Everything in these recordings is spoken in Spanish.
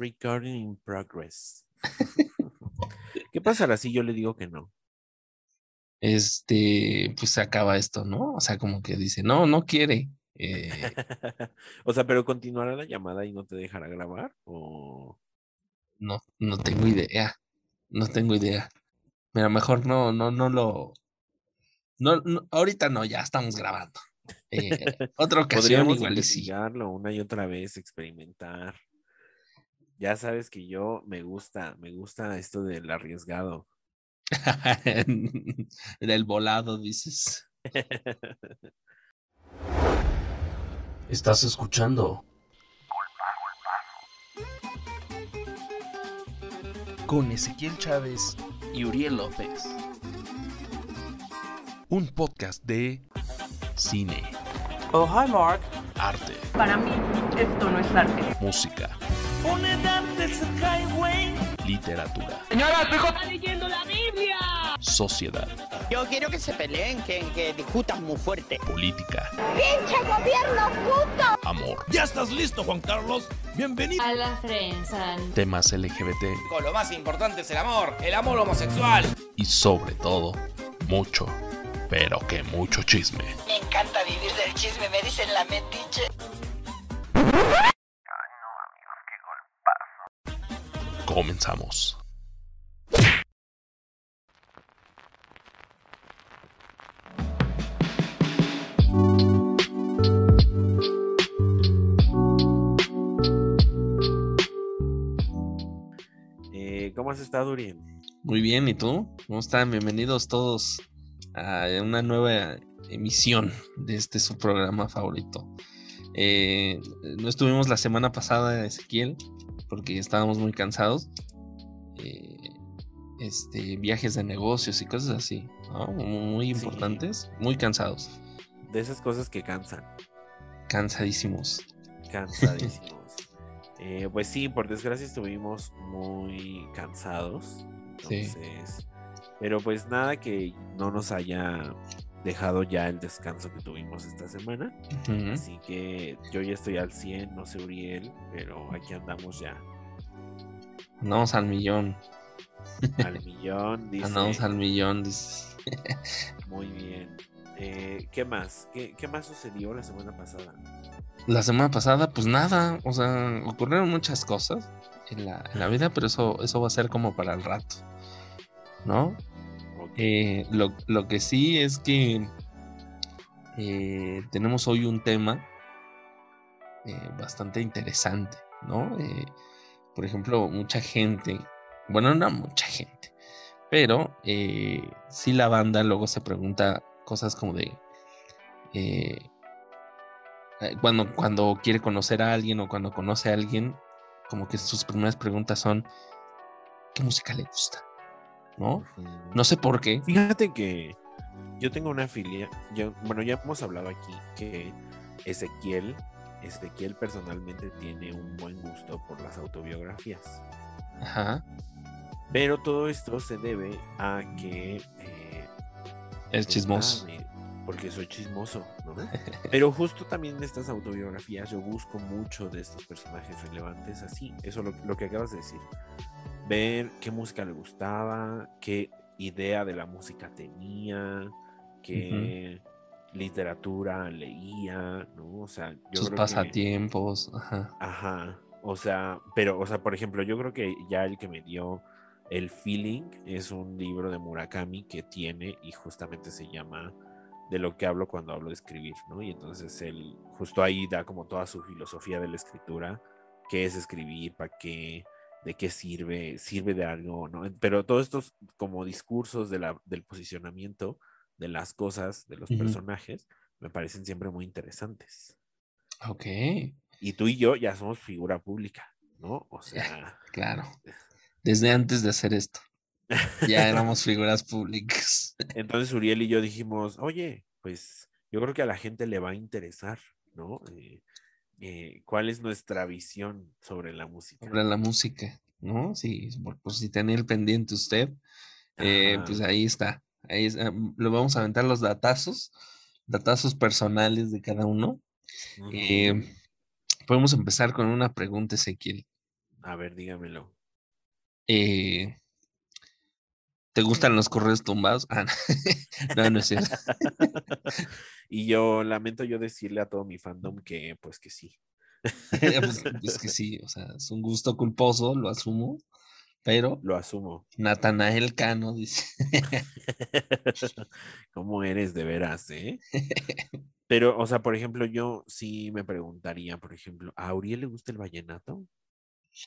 Recording in progress. ¿Qué pasará si yo le digo que no? Este, pues se acaba esto, ¿no? O sea, como que dice, no, no quiere. Eh, o sea, pero continuará la llamada y no te dejará grabar o no, no tengo idea. No tengo idea. Pero mejor no, no, no lo. No, ahorita no, ya estamos grabando. Eh, otra ocasión igual investigarlo una y otra vez, experimentar. Ya sabes que yo me gusta, me gusta esto del arriesgado. del volado, dices. Estás escuchando con Ezequiel Chávez y Uriel López. Un podcast de cine. Oh, hi Mark. Arte. Para mí, esto no es arte. Música. Literatura. Señora, tu hijo está leyendo la Biblia. Sociedad. Yo quiero que se peleen, que, que discutan muy fuerte. Política. ¡Pinche gobierno puto! Amor. ¿Ya estás listo, Juan Carlos? Bienvenido. A la prensa. Temas LGBT. Con lo más importante es el amor, el amor homosexual. Y sobre todo, mucho, pero que mucho chisme. Me encanta vivir del chisme, me dicen la metiche. Comenzamos. Eh, ¿Cómo has estado, Uriel? Muy bien, ¿y tú? ¿Cómo están? Bienvenidos todos a una nueva emisión de este su programa favorito. Eh, no estuvimos la semana pasada, Ezequiel, porque estábamos muy cansados. Eh, este, viajes de negocios y cosas así, Muy importantes, muy cansados. De esas cosas que cansan. Cansadísimos. Cansadísimos. Eh, pues sí, por desgracia estuvimos muy cansados. Entonces, pero pues nada que no nos haya dejado ya el descanso que tuvimos esta semana. Así que yo ya estoy al 100, no sé Uriel, pero aquí andamos ya. Andamos al millón. Al millón, dice. Andamos al millón, dice. Muy bien. Eh, ¿Qué más? ¿Qué, más sucedió la semana pasada? La semana pasada, pues nada, o sea, ocurrieron muchas cosas en la, vida, pero eso, eso va a ser como para el rato, ¿no? Eh, lo, que sí es que eh, tenemos hoy un tema eh, bastante interesante, ¿no? por ejemplo, mucha gente, bueno, no mucha gente, pero sí la banda luego se pregunta cosas como de... cuando, cuando quiere conocer a alguien o cuando conoce a alguien, como que sus primeras preguntas son, ¿qué música le gusta? ¿No? No sé por qué. Fíjate que yo tengo una filia, bueno, ya hemos hablado aquí que Ezequiel, Ezequiel personalmente tiene un buen gusto por las autobiografías. Ajá. Pero todo esto se debe a que... Eh, es pues, chismoso. porque soy chismoso, ¿no? Pero justo también en estas autobiografías yo busco mucho de estos personajes relevantes, así, eso lo, lo que acabas de decir ver qué música le gustaba, qué idea de la música tenía, qué literatura leía, ¿no? O sea, yo sus pasatiempos, ajá. Ajá. O sea, pero, o sea, por ejemplo, yo creo que ya el que me dio el feeling es un libro de Murakami que tiene y justamente se llama de lo que hablo cuando hablo de escribir, ¿no? Y entonces él justo ahí da como toda su filosofía de la escritura, qué es escribir, para qué, de qué sirve, sirve de algo, ¿no? Pero todos estos como discursos de la, del posicionamiento de las cosas, de los personajes, me parecen siempre muy interesantes. Ok. Y tú y yo ya somos figura pública, ¿no? O sea. Claro. Desde antes de hacer esto. Ya éramos figuras públicas. Entonces Uriel y yo dijimos, oye, pues yo creo que a la gente le va a interesar, ¿no? Eh, eh, cuál es nuestra visión sobre la música. Sobre la música, ¿no? Sí, pues si tenía el pendiente usted, eh, pues ahí está. Ahí mm, lo vamos a aventar los datazos, datazos personales de cada uno. Eh, podemos empezar con una pregunta, Ezequiel. A ver, dígamelo. Eh, ¿Te gustan los correos tumbados? Ah, no, no es cierto. y yo lamento yo decirle a todo mi fandom que pues que sí. pues, pues que sí, o sea, es un gusto culposo, lo asumo, pero Lo asumo. Natanael Cano dice. ¿Cómo eres de veras, eh? Pero, o sea, por ejemplo, yo sí me preguntaría, por ejemplo, ¿a Uriel le gusta el vallenato?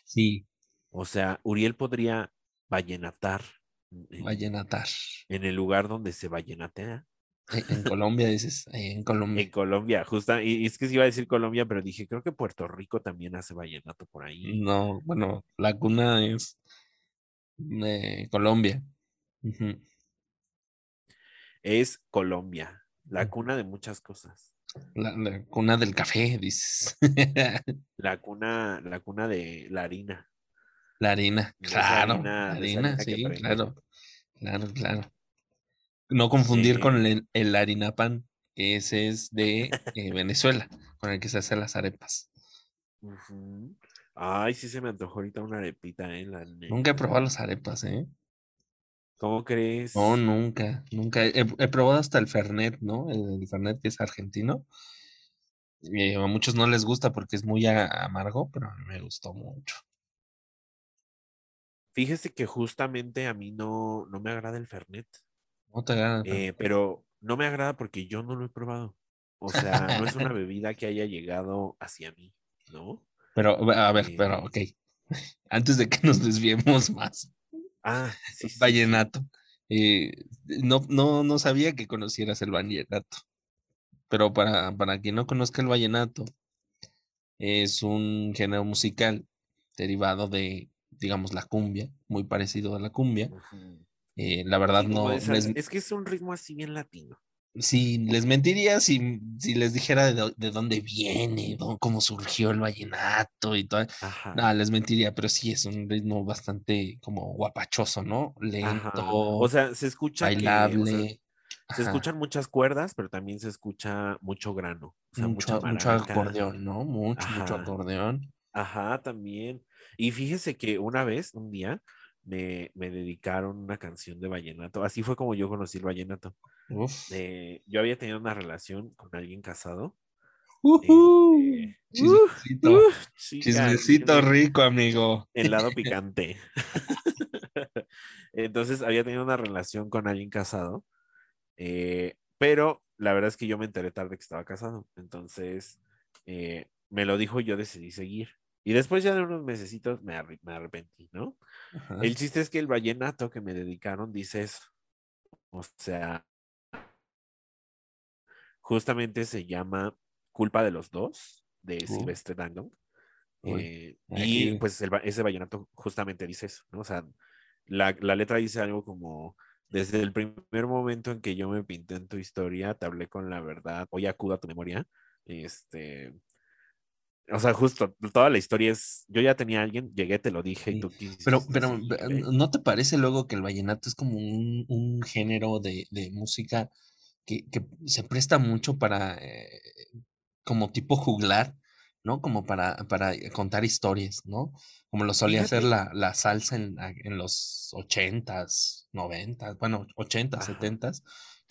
sí, O sea, Uriel podría vallenatar en, vallenatar. en el lugar donde se vallenatea. En, en Colombia dices, en Colombia. En Colombia, justa, y es que sí iba a decir Colombia, pero dije, creo que Puerto Rico también hace vallenato por ahí. No, bueno, la cuna es de Colombia. Es Colombia, la Ujú. cuna de muchas cosas. La, la cuna del café, dices. La cuna, la cuna de la harina. La harina, claro, harina- harina, sí, claro, claro, claro. No confundir con el, el harina pan, que ese es de eh, Venezuela, con el que se hacen las arepas. Ay, sí se me antojó ahorita una arepita, ¿eh? La Nunca he probado las arepas, ¿eh? ¿Cómo crees? No, nunca, nunca. He, he probado hasta el Fernet, ¿no? El, el Fernet que es argentino. Eh, a muchos no les gusta porque es muy amargo, pero a mí me gustó mucho. Fíjese que justamente a mí no, no me agrada el Fernet, ¿No te agrada eh, pero no me agrada porque yo no lo he probado. O sea, no es una bebida que haya llegado hacia mí, ¿no? Pero, a ver, pero, Eh. ok. Antes de que nos desviemos más. Ah, sí. Vallenato. Eh, no, no, no sabía que conocieras el vallenato. Pero para, para quien no conozca el vallenato, es un género musical derivado de, digamos, la cumbia, muy parecido a la cumbia. Eh, la verdad Sí, no, les, Es que es un ritmo así bien latino. sí, les mentiría si, si les dijera de, de dónde viene, cómo surgió el vallenato y todo. Nada, les mentiría, pero sí es un ritmo bastante como guapachoso, ¿no? ajá. Lento, O sea, se escucha que, o sea, bailable. se escuchan muchas cuerdas, pero también se escucha mucho grano. O sea, mucho, acordeón, ¿no? Mucho, mucho acordeón. Ajá, también. Y fíjese que una vez, un día, me, me dedicaron una canción de vallenato. Así fue como yo conocí el vallenato. Eh, yo había tenido una relación con alguien casado. Ujú. este, Chismecito, rico, amigo. El lado picante. Entonces había tenido una relación con alguien casado. eh, pero la verdad es que yo me enteré tarde que estaba casado. Entonces eh, me lo dijo y yo decidí seguir. Y después ya de unos mesecitos me, arre- me arrepentí, ¿no? Ajá. El chiste es que el vallenato que me dedicaron dice eso. O sea, justamente se llama Culpa de los Dos, de Uh. Silvestre Dangond. Eh, y pues el ese vallenato justamente dice eso, ¿no? O sea, la, la letra dice algo como, desde el primer momento en que yo me pinté en tu historia, te hablé con la verdad, hoy acudo a tu memoria. Este, o sea, justo, toda la historia es, yo ya tenía a alguien, llegué, te lo dije y tú quisiste Pero, pero, seguirle. ¿no te parece luego que el vallenato es como un, un género de, de música que, que se presta mucho para, eh, como tipo juglar, ¿no? Como para, para contar historias, ¿no? Como lo solía hacer la, la salsa en, en los ochentas, noventas, bueno, ochentas, setentas,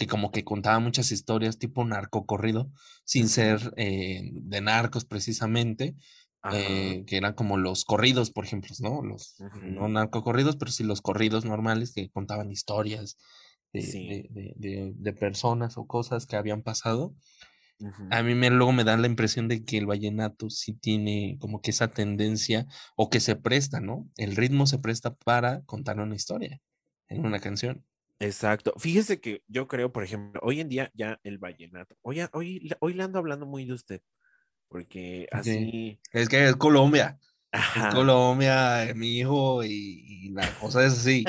que como que contaba muchas historias tipo narcocorrido, sin ser eh, de narcos precisamente, Ajá. eh, que eran como los corridos, por ejemplo, ¿no? Los no Ujú. narcocorridos, pero sí los corridos normales que contaban historias de, Sí. de, de- de- personas o cosas que habían pasado. Ujú. A mí me, luego me da la impresión de que el vallenato sí tiene como que esa tendencia o que se presta, ¿no? El ritmo se presta para contar una historia en una canción. Exacto. Fíjese que yo creo, por ejemplo, hoy en día ya el vallenato. Hoy, hoy, le- hoy le ando hablando muy de usted, porque así. Es que es Colombia. Es. Colombia, eh, mi hijo, y, y la cosa es así.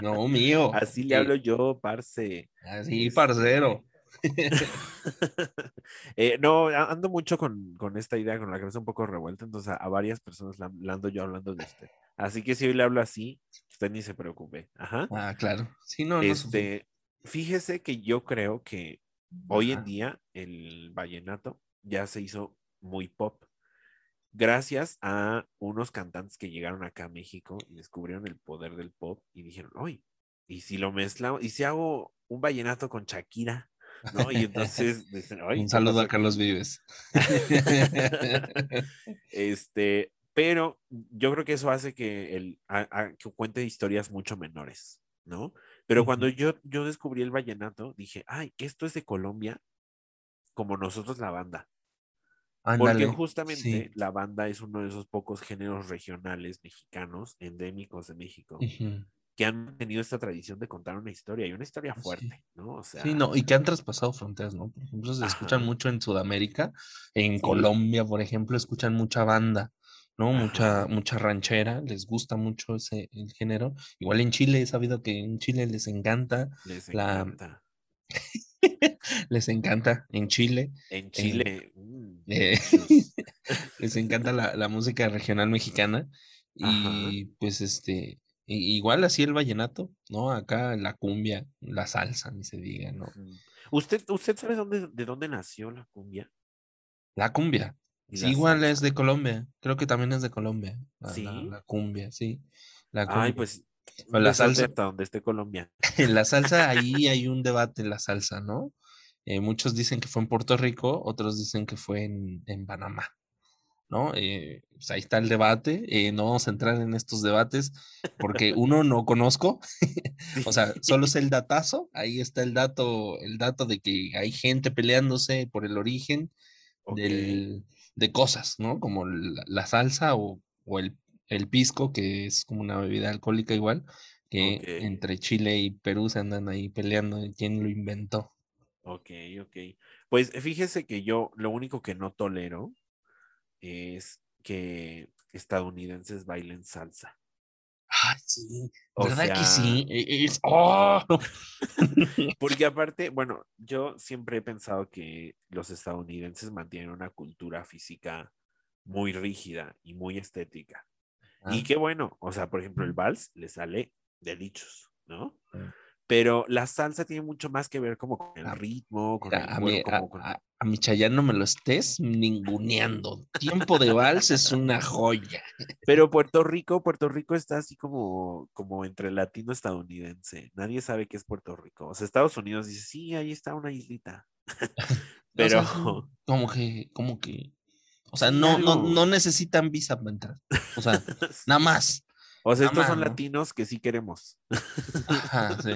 No, mío. Así le hablo yo, parce. Así, Este, parcero. eh, no, ando mucho con, con esta idea, con la cabeza un poco revuelta, entonces a, a varias personas la- le ando yo hablando de usted. Así que si hoy le hablo así, usted ni se preocupe. Ajá. Ah, claro. Sí, no. Este, fíjese que yo creo que hoy en día el vallenato ya se hizo muy pop. gracias a unos cantantes que llegaron acá a México y descubrieron el poder del pop y dijeron, oye, y si lo mezclamos, y si hago un vallenato con Shakira, ¿no? Y entonces dicen, "Ay, Un ¿qué saludo a Carlos aquí?". Vives. Este, pero yo creo que eso hace que el a- a- que cuente historias mucho menores, ¿no? Pero cuando yo, yo descubrí el vallenato, dije, ay, esto es de Colombia, como nosotros la banda. Porque justamente sí. la banda es uno de esos pocos géneros regionales mexicanos, endémicos de México, que han tenido esta tradición de contar una historia y una historia Sí. fuerte, ¿no? O sea, Sí, no, y que han traspasado fronteras, ¿no? Por ejemplo, se escuchan mucho en Sudamérica, en Sí. Colombia, por ejemplo, escuchan mucha banda, ¿no? Mucha, mucha ranchera, les gusta mucho ese el género. Igual en Chile he sabido que en Chile les encanta, les la- encanta. les encanta en Chile, En Chile, mm, eh, les encanta la, la música regional mexicana y pues este, igual así el vallenato, ¿no? Acá la cumbia, la salsa, ni se diga, ¿no? ¿Usted, ¿Usted sabe dónde, de dónde nació la cumbia? La cumbia. Sí, igual es de Colombia. Creo que también es de Colombia. La, ¿Sí? la cumbia, sí. La Ay, cumbia. pues O un la salsa. hasta donde esté Colombia. En la salsa, ahí hay un debate en la salsa, ¿no? Eh, muchos dicen que fue en Puerto Rico, otros dicen que fue en, en Panamá, ¿no? Eh, pues ahí está el debate. eh, no vamos a entrar en estos debates porque uno no conozco. O sea, solo sé el datazo. Ahí está el dato, el dato de que hay gente peleándose por el origen del, de cosas, ¿no? Como la, la salsa o, o el, el pisco, que es como una bebida alcohólica igual, que entre Chile y Perú se andan ahí peleando de quién lo inventó. ok, ok. Pues fíjese que yo lo único que no tolero es que estadounidenses bailen salsa. Ah, sí, O ¿verdad que sí? E- Es, ¡oh! Porque aparte, bueno, yo siempre he pensado que los estadounidenses mantienen una cultura física muy rígida y muy estética. Y Ah, qué bueno, o sea, por ejemplo, el vals le sale de dichos, ¿no? Sí. Pero la salsa tiene mucho más que ver como con el ritmo, con el mi, a, como con- a- a mi Chayanne no me lo estés ninguneando. Tiempo de vals es una joya. Pero Puerto Rico, Puerto Rico está así como, como entre latino estadounidense. Nadie sabe qué es Puerto Rico. O sea, Estados Unidos dice, sí, ahí está una islita. O sea, Pero un- como que, como que, o sea, no, no, no necesitan visa para entrar. O sea, nada más. O sea, estos son latinos que sí queremos. Ajá, sí.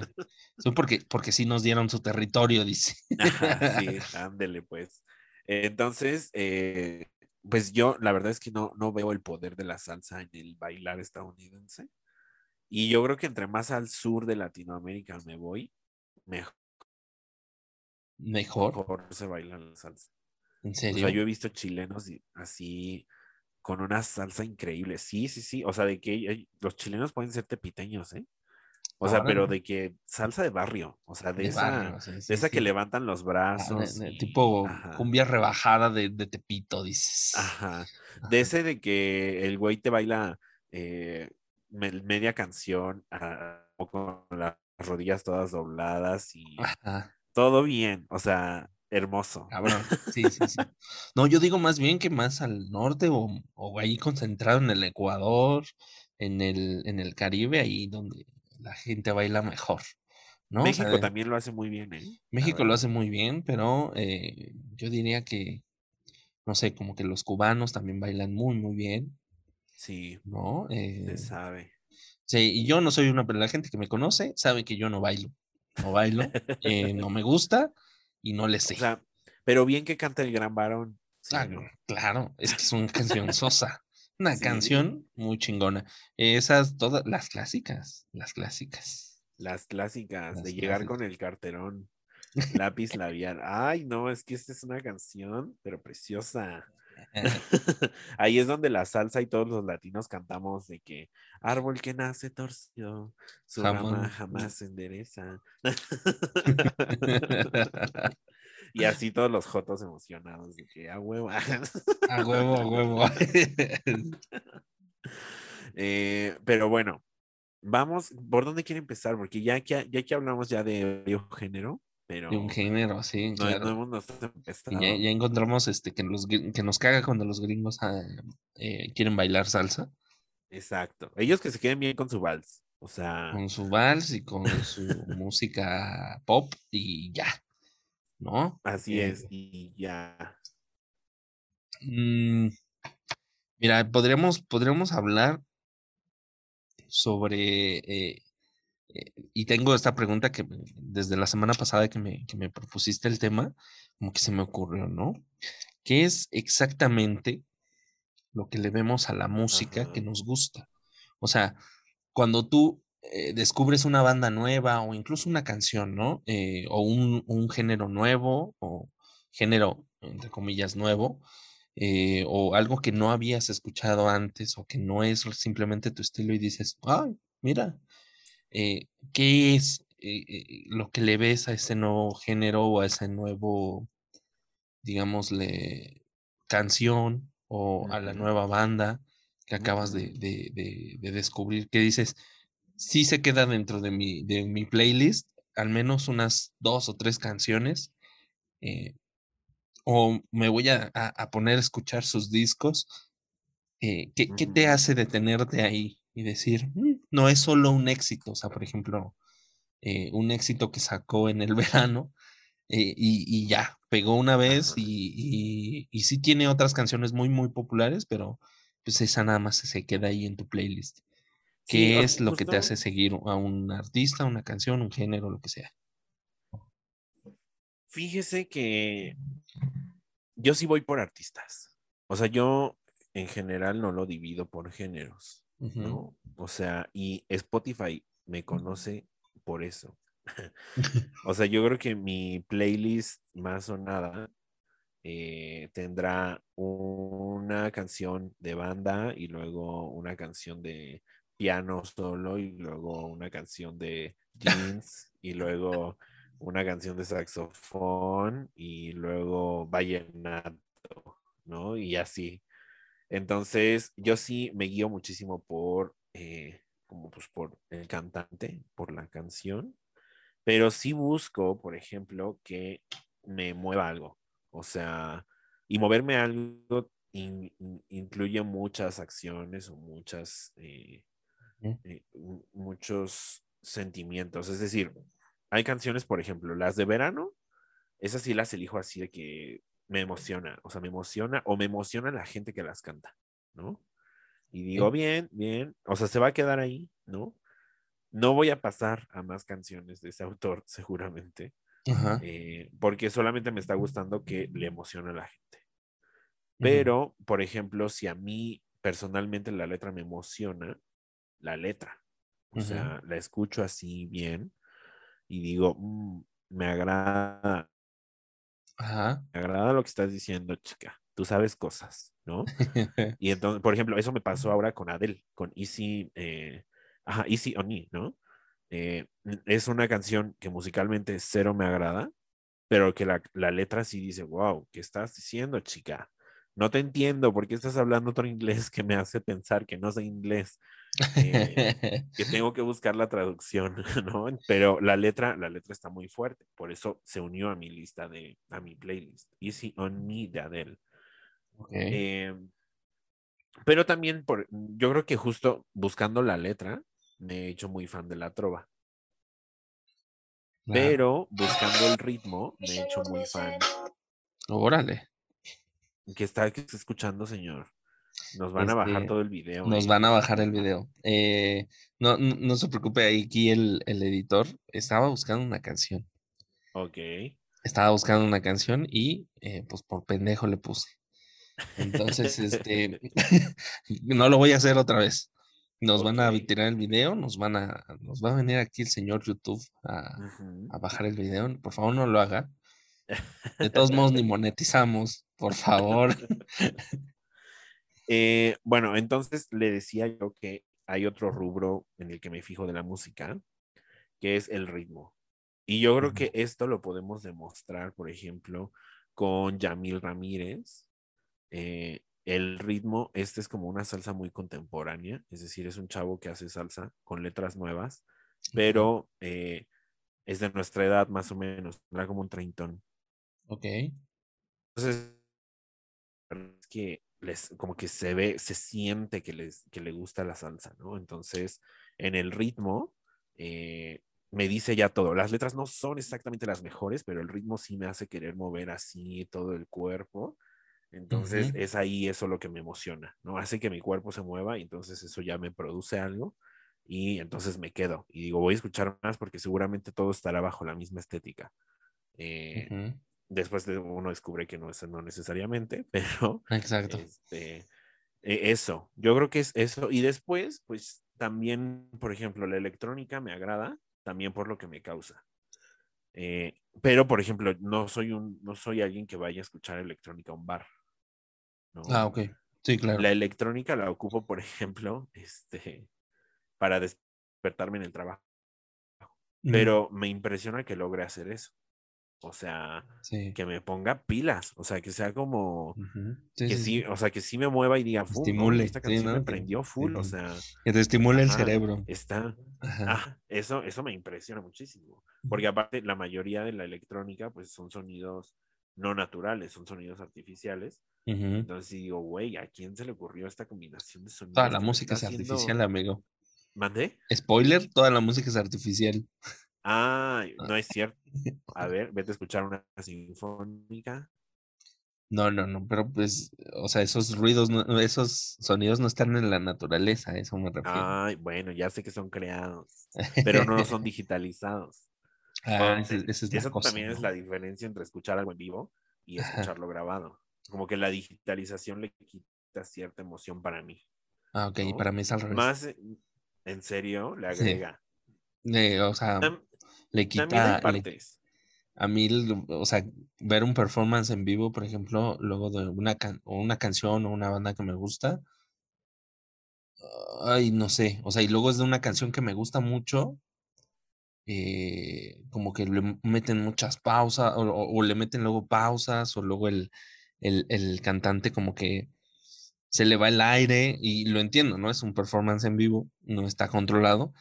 Sí, porque, porque sí nos dieron su territorio, dice. Ajá, sí, ándele pues. Entonces, eh, pues yo la verdad es que no, no veo el poder de la salsa en el bailar estadounidense. Y yo creo que entre más al sur de Latinoamérica me voy, mejor Mejor, se baila la salsa. en O serio. sea, yo he visto chilenos así con una salsa increíble. Sí, sí, sí. O sea, de que los chilenos pueden ser tepiteños, ¿eh? O sea, pero de que salsa de barrio, o sea, de, De esa, barrio, sí, de sí, esa que levantan los Ah, brazos. de- de y- tipo ajá, cumbia rebajada de, de Tepito, dices. Ajá. Ajá. De ese de que el güey te baila eh, me- media canción ah, con las rodillas todas dobladas y Ajá, todo bien, o sea, hermoso. cabrón. Sí, sí, sí. No, yo digo más bien que más al norte o, o ahí concentrado en el Ecuador, en el, en el Caribe, ahí donde la gente baila mejor. ¿no? O sea, México también lo hace muy bien, ¿eh? México lo hace muy bien, pero eh, yo diría que, no sé, como que los cubanos también bailan muy, muy bien, Sí, ¿no? se Eh, sabe. sí, y yo no soy una, pero la gente que me conoce sabe que yo no bailo, no bailo, eh, no me gusta y no le sé. O sea, pero bien que canta el gran varón. sí, Ah, ¿no? claro, es que es una canción sosa, una Sí. canción muy chingona. Esas todas las clásicas, las clásicas. Las clásicas Las de llegar con el carterón, lápiz labial. Ay, no, es que esta es una canción, pero preciosa. Ahí es donde la salsa y todos los latinos cantamos de que árbol que nace torció, su rama Jamás. se endereza. y así todos los jotos emocionados de que a huevo. A huevo, a huevo. Eh, pero bueno, vamos, ¿por dónde quiere empezar? Porque ya que, ya que hablamos ya de género, pero De un género, sí, no, claro. no hemos nos- Y empezado. ya, ya encontramos este que, los, que nos caga cuando los gringos ah, eh, quieren bailar salsa Exacto. Ellos que se queden bien con su vals. O sea, con su vals y con su música pop y ya, ¿no? así Eh, es. Y ya. Mm, mira, podríamos, podríamos hablar sobre, eh, y tengo esta pregunta que desde la semana pasada que me, que me propusiste el tema, como que se me ocurrió, ¿no? ¿Qué es exactamente lo que le vemos a la música que nos gusta? O sea, cuando tú eh, descubres una banda nueva o incluso una canción, ¿no? Eh, o un, un género nuevo o género, entre comillas, nuevo, eh, o algo que no habías escuchado antes o que no es simplemente tu estilo y dices, ay, mira, eh, ¿qué es eh, eh, lo que le ves a ese nuevo género o a ese nuevo, digámosle, canción o a la nueva banda que acabas de, Ujú. de- de- de descubrir, que dices, sí se queda dentro de mi, de mi playlist, al menos unas dos o tres canciones, eh, o me voy a, a- poner a escuchar sus discos. eh, ¿qué, qué te hace detenerte ahí y decir, "Mm, no es solo un éxito? O sea, por ejemplo, eh, un éxito que sacó en el verano eh, y, y ya, pegó una vez y, y, y sí tiene otras canciones muy, muy populares, pero pues esa nada más se queda ahí en tu playlist. ¿Qué es lo que te hace seguir a un artista, una canción, un género, lo que sea? Fíjese que yo sí voy por artistas. O sea, yo en general no lo divido por géneros, ¿no? O sea, y Spotify me conoce por eso. O sea, yo creo que mi playlist más sonada eh, tendrá una canción de banda y luego una canción de piano solo y luego una canción de jeans y luego una canción de saxofón y luego vallenato, ¿no? Y así. Entonces, yo sí me guío muchísimo por, eh, como pues por el cantante, por la canción, pero sí busco, por ejemplo, que me mueva algo. O sea, y moverme algo in- in- incluye muchas acciones o muchas, eh, eh, mu- muchos sentimientos. Es decir, hay canciones, por ejemplo, las de verano, esas sí las elijo así de que me emociona, o sea, me emociona o me emociona la gente que las canta, ¿no? Y digo, bien, bien, o sea, se va a quedar ahí, ¿no? No voy a pasar a más canciones de ese autor, seguramente, eh, porque solamente me está gustando que le emociona a la gente. Pero, por ejemplo, si a mí personalmente la letra me emociona, la letra, o sea, la escucho así bien y digo, "Mm, me agrada, Ajá. me agrada lo que estás diciendo, chica, tú sabes cosas, ¿no? Y entonces, por ejemplo, eso me pasó ahora con Adele, con Easy, eh, ajá, Easy on Me, ¿no? Eh, es una canción que musicalmente cero me agrada, pero que la, la letra sí dice, wow, ¿qué estás diciendo, chica? No te entiendo, ¿por qué estás hablando otro inglés que me hace pensar que no sé inglés? Eh, que tengo que buscar la traducción, ¿no? Pero la letra, la letra está muy fuerte, por eso se unió a mi lista de, a mi playlist, Easy on Me de Adele. Eh, pero también por, yo creo que justo buscando la letra me he hecho muy fan de la trova. Claro. Pero buscando el ritmo me he hecho muy fan. Órale. ¿Qué está, qué está escuchando, señor? Nos van a bajar Este, todo el video. Nos van a bajar el video. Eh, no, no, no se preocupe, aquí el, el editor estaba buscando una canción. Ok. Estaba buscando una canción y eh, pues por pendejo le puse. Entonces, este, no lo voy a hacer otra vez. Nos van a tirar el video, nos van a, nos va a venir aquí el señor YouTube a, a bajar el video. Por favor, no lo haga. De todos modos, ni monetizamos, por favor. Eh, bueno, entonces le decía yo que hay otro rubro en el que me fijo de la música, que es el ritmo. Y yo creo que esto lo podemos demostrar, por ejemplo, con Yamil Ramírez. Eh, el ritmo, este es como una salsa muy contemporánea, es decir, es un chavo que hace salsa con letras nuevas, pero eh, es de nuestra edad más o menos, era como un treintón. Ok. Entonces, es que les, como que se ve, se siente que, les, que le gusta la salsa, ¿no? Entonces, en el ritmo, eh, me dice ya todo. Las letras no son exactamente las mejores, pero el ritmo sí me hace querer mover así todo el cuerpo. Entonces, Ujú. es ahí eso lo que me emociona, ¿no? Hace que mi cuerpo se mueva y entonces eso ya me produce algo y entonces me quedo y digo, voy a escuchar más porque seguramente todo estará bajo la misma estética. Eh. Después de uno descubre que no es no necesariamente, pero Exacto. este, e- eso, yo creo que es eso. Y después, pues también, por ejemplo, la electrónica me agrada, también por lo que me causa. Eh, pero, por ejemplo, no soy un, no soy alguien que vaya a escuchar electrónica a un bar. ¿no? Ah, ok. Sí, claro. La electrónica la ocupo, por ejemplo, este, para despertarme en el trabajo. Pero me impresiona que logre hacer eso. O sea, Sí. que me ponga pilas, o sea, que sea como. Sí, que sí, o sea, que sí me mueva y diga, "Fu, no, Estimule, esta canción ¿no? me prendió full, o sea, Que te estimule el cerebro. está, Ajá. ah, eso, eso me impresiona muchísimo, porque aparte la mayoría de la electrónica, pues son sonidos no naturales, son sonidos artificiales, Ujú. entonces digo, güey, ¿a quién se le ocurrió esta combinación de sonidos? Toda la música es haciendo- artificial, amigo. ¿Mandé? Spoiler, toda la música es artificial. Ah, no es cierto. A ver, vete a escuchar una sinfónica. No, no, no, pero pues, o sea, esos ruidos, no- esos sonidos no están en la naturaleza, eso me refiero. Ay, bueno, ya sé que son creados, pero no son digitalizados. Ah, es eso cosa, también es la diferencia entre escuchar algo en vivo y Ajá. escucharlo grabado. Como que la digitalización le quita cierta emoción para mí. Ah, ok, y ¿no? para mí es al revés. Más en serio, le Sí. agrega. Eh, o sea, le también hay quita, le- partes. a mí, o sea, ver un performance en vivo, por ejemplo, luego de una, can- o una canción o una banda que me gusta, ay, no sé, o sea, y luego es de una canción que me gusta mucho, eh, como que le meten muchas pausas, o, o- o le meten luego pausas, o luego el, el, el cantante como que se le va el aire, y lo entiendo, ¿no? Es un performance en vivo, no está controlado,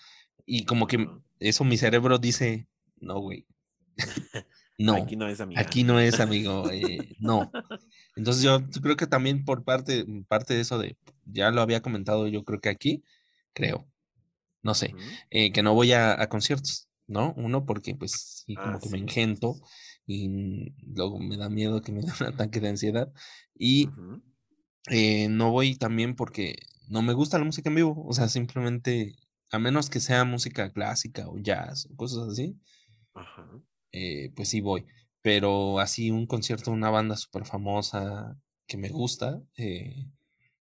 y como que. Eso mi cerebro dice, no, güey, no. Aquí no es amiga. Aquí no es, amigo, eh, no. Entonces yo creo que también por parte, parte de eso de, ya lo había comentado yo creo que aquí, creo, no sé, eh, que no voy a, a conciertos, ¿no? Uno porque pues sí, como Ah, que me engento y luego me da miedo que me dé un ataque de ansiedad y eh, no voy también porque no me gusta la música en vivo, o sea, simplemente, a menos que sea música clásica o jazz o cosas así, Ajá. eh, pues sí voy. Pero así un concierto de una banda súper famosa que me gusta, eh,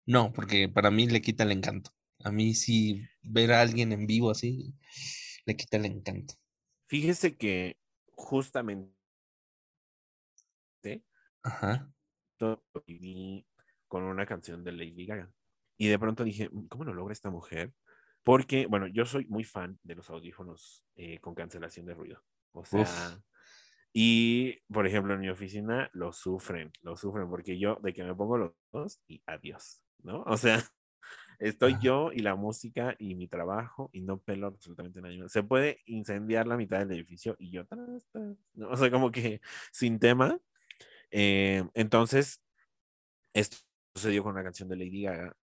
no, porque para mí le quita el encanto. A mí sí ver a alguien en vivo así, le quita el encanto. Fíjese que justamente Ajá. viví con una canción de Lady Gaga. Y de pronto dije, "Mm, ¿cómo lo logra esta mujer? Porque, bueno, yo soy muy fan de los audífonos eh, con cancelación de ruido. O sea, Uf. y por ejemplo, en mi oficina lo sufren, lo sufren, porque yo de que me pongo los dos y adiós, ¿no? O sea, estoy Ajá. yo y la música y mi trabajo y no pelo absolutamente nadie. Se puede incendiar la mitad del edificio y yo, ¿no? O sea, como que sin tema. Eh, entonces, esto sucedió con una canción de Lady Gaga.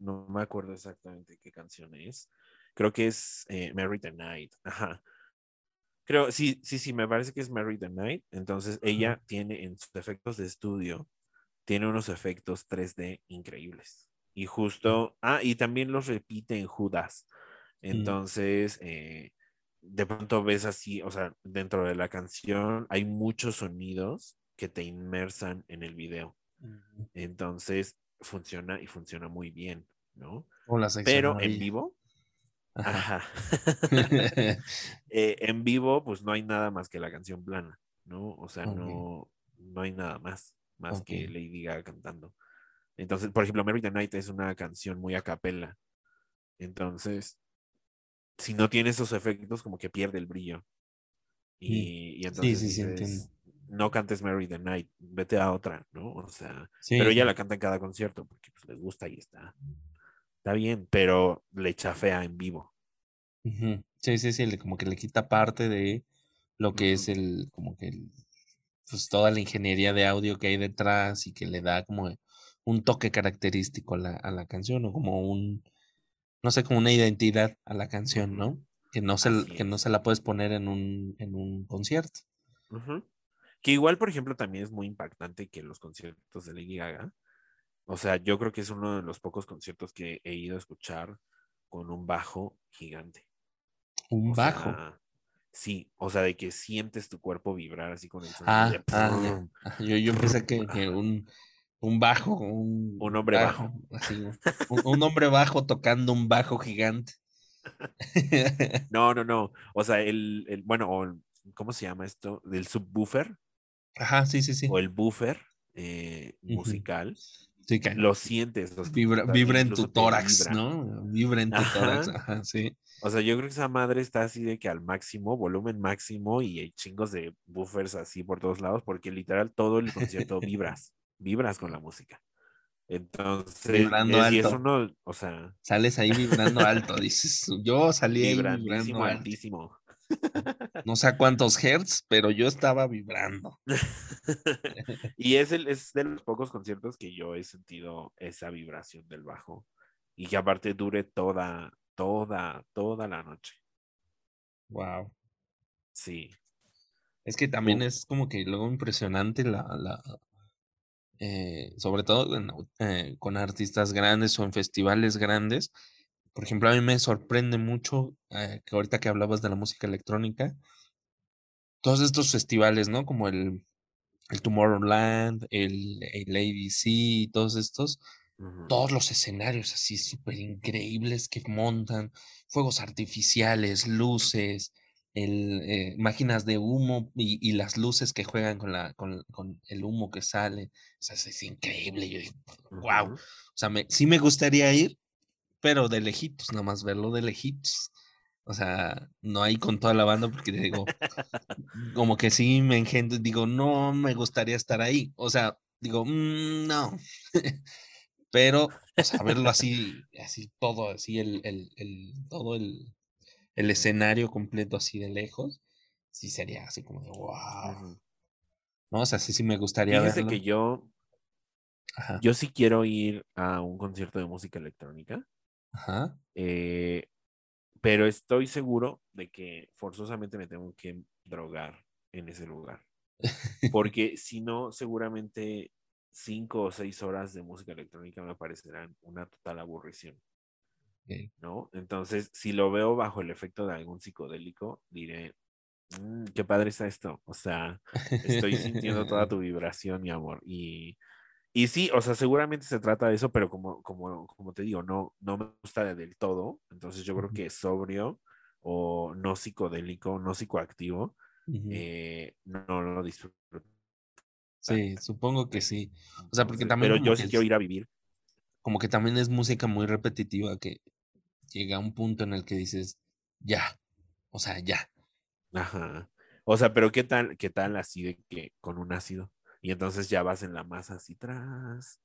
No me acuerdo exactamente qué canción es. Creo que es eh, Mary the Night. Ajá. Creo, sí, sí, sí, me parece que es Mary the Night. Entonces, ella tiene en sus efectos de estudio, tiene unos efectos 3D increíbles. Y justo, ah, y también los repite en Judas. Entonces, eh, de pronto ves así, o sea, dentro de la canción hay muchos sonidos que te inmersan en el video. Entonces, funciona y funciona muy bien, ¿no? O la sección Pero en vivo, Ajá. Eh, en vivo, pues no hay nada más que la canción plana, ¿no? O sea, no, no hay nada más, más que. Lady Gaga cantando. Entonces, por ejemplo, Mary the Night es una canción muy a capella. Entonces, si no tiene esos efectos, como que pierde el brillo. Y, y entonces sí, sí, dices, entiendo. No cantes Mary the Night, vete a otra, ¿no? O sea, Sí, pero ella la canta en cada concierto porque pues, les gusta y está, está bien, pero le chafea en vivo. Sí, sí, sí, como que le quita parte de lo que es el, como que el, pues toda la ingeniería de audio que hay detrás y que le da como un toque característico a la, a la canción o como un, no sé, como una identidad a la canción. ¿no? Que no se, Así que no se la puedes poner en un, en un concierto. Que igual, por ejemplo, también es muy impactante que los conciertos de Lady Gaga, o sea, yo creo que es uno de los pocos conciertos que he ido a escuchar con un bajo gigante. Un O bajo. sea, sí, o sea, de que sientes tu cuerpo vibrar así con el sonido Ah, de ah. Ah, Yo, yo pensé que, que un, un bajo, un, Un hombre bajo. así, un, un hombre bajo tocando un bajo gigante. No, no, no. O sea, el, el bueno, ¿cómo se llama esto? Del subwoofer Ajá, sí, sí, sí. o el buffer eh, musical. Sí, que Lo sientes. o sea, vibra, vibra en tu tórax, vibra. ¿no? Vibra en tu Ajá. tórax, ajá, sí. O sea, yo creo que esa madre está así de que al máximo, volumen máximo y hay chingos de buffers así por todos lados, porque literal todo el concierto vibras, vibras con la música. Entonces, Vibrando es- y es alto. uno, o sea, Sales ahí vibrando alto, dices, yo salí vibrando alto. altísimo. No sé a cuántos hertz, pero yo estaba vibrando. y es, el, es de los pocos conciertos que yo he sentido esa vibración del bajo y que aparte dure toda, toda, toda la noche. Wow. Sí. Es que también es como que luego impresionante la, la eh, sobre todo en eh, con artistas grandes o en festivales grandes. Por ejemplo, a mí me sorprende mucho eh, que ahorita que hablabas de la música electrónica, todos estos festivales, ¿no? Como el, el Tomorrowland, el, el ADC, todos estos, todos los escenarios así súper increíbles que montan, fuegos artificiales, luces, el, eh, máquinas de humo y, y las luces que juegan con, la, con, con el humo que sale. O sea, es, increíble. Yo digo, wow. O sea, me, sí me gustaría ir, pero de lejitos, nada más verlo de lejitos. O sea, no ahí con toda la banda porque digo, como que sí me engento, digo, no me gustaría estar ahí. O sea, digo, "Mm, no. Pero, o sea, verlo así, así todo, así el, el, el, todo el, el escenario completo así de lejos, sí sería así como de wow. No, o sea, sí, sí me gustaría Fíjese verlo. que yo, Ajá, yo sí quiero ir a un concierto de música electrónica, ajá. eh, pero estoy seguro de que forzosamente me tengo que drogar en ese lugar. Porque si no, seguramente cinco o seis horas de música electrónica me parecerán una total aburrición. ¿no? Entonces, si lo veo bajo el efecto de algún psicodélico, diré, "Mm, qué padre está esto. O sea, estoy sintiendo toda tu vibración, mi amor. Y, y sí, o sea, seguramente se trata de eso, pero como, como, como te digo, no, no me gusta del todo. Entonces yo creo que sobrio o no psicodélico, no psicoactivo, Ujú. eh, no, no lo disfruto. Sí, supongo que sí. O sea, porque también pero yo sí quiero ir a vivir. como que también es música muy repetitiva que llega a un punto en el que dices, ya, o sea, ya. Ajá. O sea, pero qué tal, qué tal así de que con un ácido. Y entonces ya vas en la masa así tras.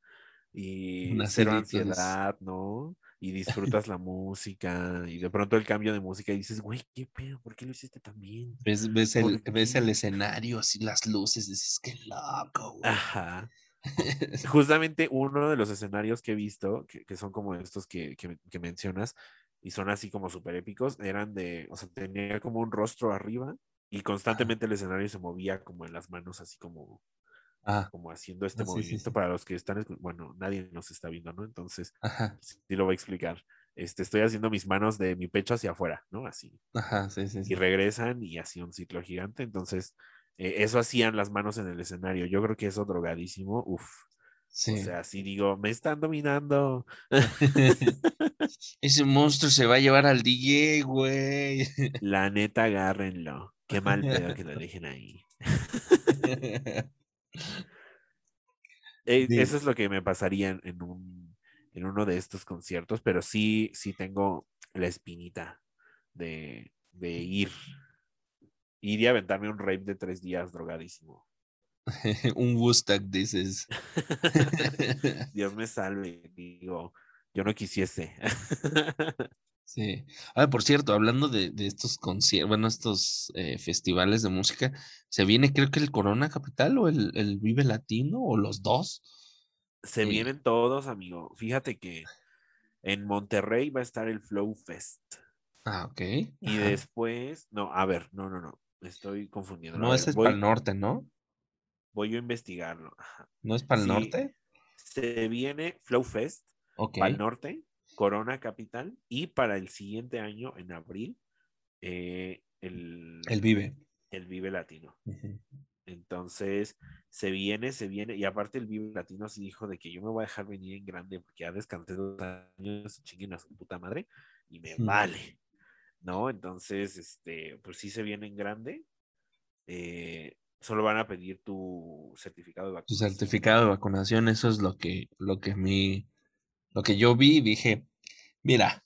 Y Un cero ansiedad, ¿no? Y disfrutas la música. Y de pronto el cambio de música y dices, güey, ¿qué pedo? ¿Por qué lo hiciste tan bien? Ves, ves, el, escenario, así las luces, dices, qué loco, güey. Ajá. Justamente uno de los escenarios que he visto, que, que son como estos que, que, que mencionas, y son así como súper épicos, eran de, o sea, tenía como un rostro arriba y constantemente el escenario se movía como en las manos, así como, Ah, como haciendo este Ah, sí, sí, movimiento sí. para los que están, bueno, nadie nos está viendo, ¿no? Entonces, ajá, sí lo voy a explicar. Este, estoy haciendo mis manos de mi pecho hacia afuera, ¿no? Así. ajá, sí, sí, Y regresan y así un ciclo gigante. Entonces, eh, eso hacían las manos en el escenario. Yo creo que eso drogadísimo, uff. Sí. O sea, sí digo, me están dominando. Ese monstruo se va a llevar al DJ, güey. La neta, agárrenlo. Qué mal pedo que lo dejen ahí. Eh, Sí. Eso es lo que me pasaría en, en un, en uno de estos conciertos, pero sí, sí tengo la espinita de, de ir. Ir y aventarme un rave de tres días drogadísimo. Un Woodstock, dices. Dios me salve, digo, yo no quisiese. Sí. Ah, por cierto, hablando de, de estos conciertos, bueno, estos eh, festivales de música, se viene creo que el Corona Capital o el, el Vive Latino o los dos. Se Eh, vienen todos, amigo. Fíjate que en Monterrey va a estar el Flow Fest. Ah, ok. Y Ajá. después, no, a ver, no, no, no. Estoy confundiendo. No, ver, ese es voy, para el norte, ¿no? voy a investigarlo. Ajá. ¿No es para el Sí, norte? Se viene Flow Fest Ok. para el norte, Corona Capital, y para el siguiente año, en abril, eh, el, El Vive. el Vive Latino. Entonces, se viene, se viene, y aparte el Vive Latino sí dijo de que yo me voy a dejar venir en grande porque ya descansé dos años, chinguen a su puta madre, y me vale, ¿no? Entonces, este, pues sí se viene en grande. eh, solo van a pedir tu certificado de Tu vacunación. certificado de vacunación, eso es lo que, lo que mi, lo que yo vi y dije, mira,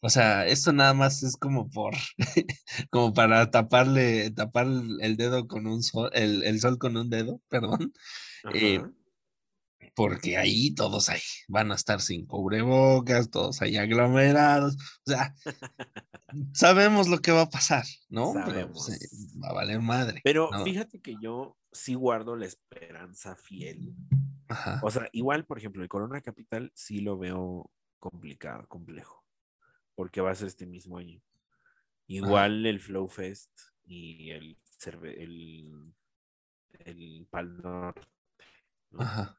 o sea, esto nada más es como por, como para taparle, tapar el dedo con un sol, el, el sol con un dedo, perdón, eh, porque ahí todos ahí van a estar sin cubrebocas, todos ahí aglomerados, o sea, sabemos lo que va a pasar, ¿no? Pero pues, eh, va a valer madre. Pero ¿no? fíjate que yo sí guardo la esperanza fiel. Ajá. O sea, igual, por ejemplo, el Corona Capital sí lo veo complicado, complejo, porque va a ser este mismo año. Igual el Flow Fest y el, el, el Pal Norte, ¿no? Ajá.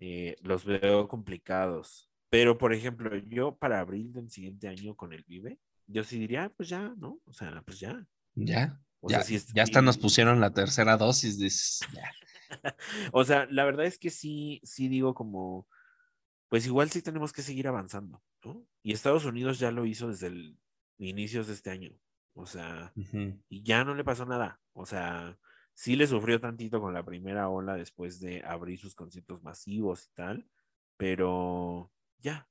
Eh, los veo complicados. Pero, por ejemplo, yo para abril del siguiente año con el Vive, yo sí diría, "Ah, pues ya, ¿no? O sea, pues ya. Ya, O ya, sea, sí es- ya hasta nos pusieron la tercera dosis. O sea, la verdad es que sí, sí digo como, pues igual sí tenemos que seguir avanzando, ¿no? Y Estados Unidos ya lo hizo desde el inicios de este año. O sea, y ya no le pasó nada. O sea, sí le sufrió tantito con la primera ola después de abrir sus conciertos masivos y tal, pero ya,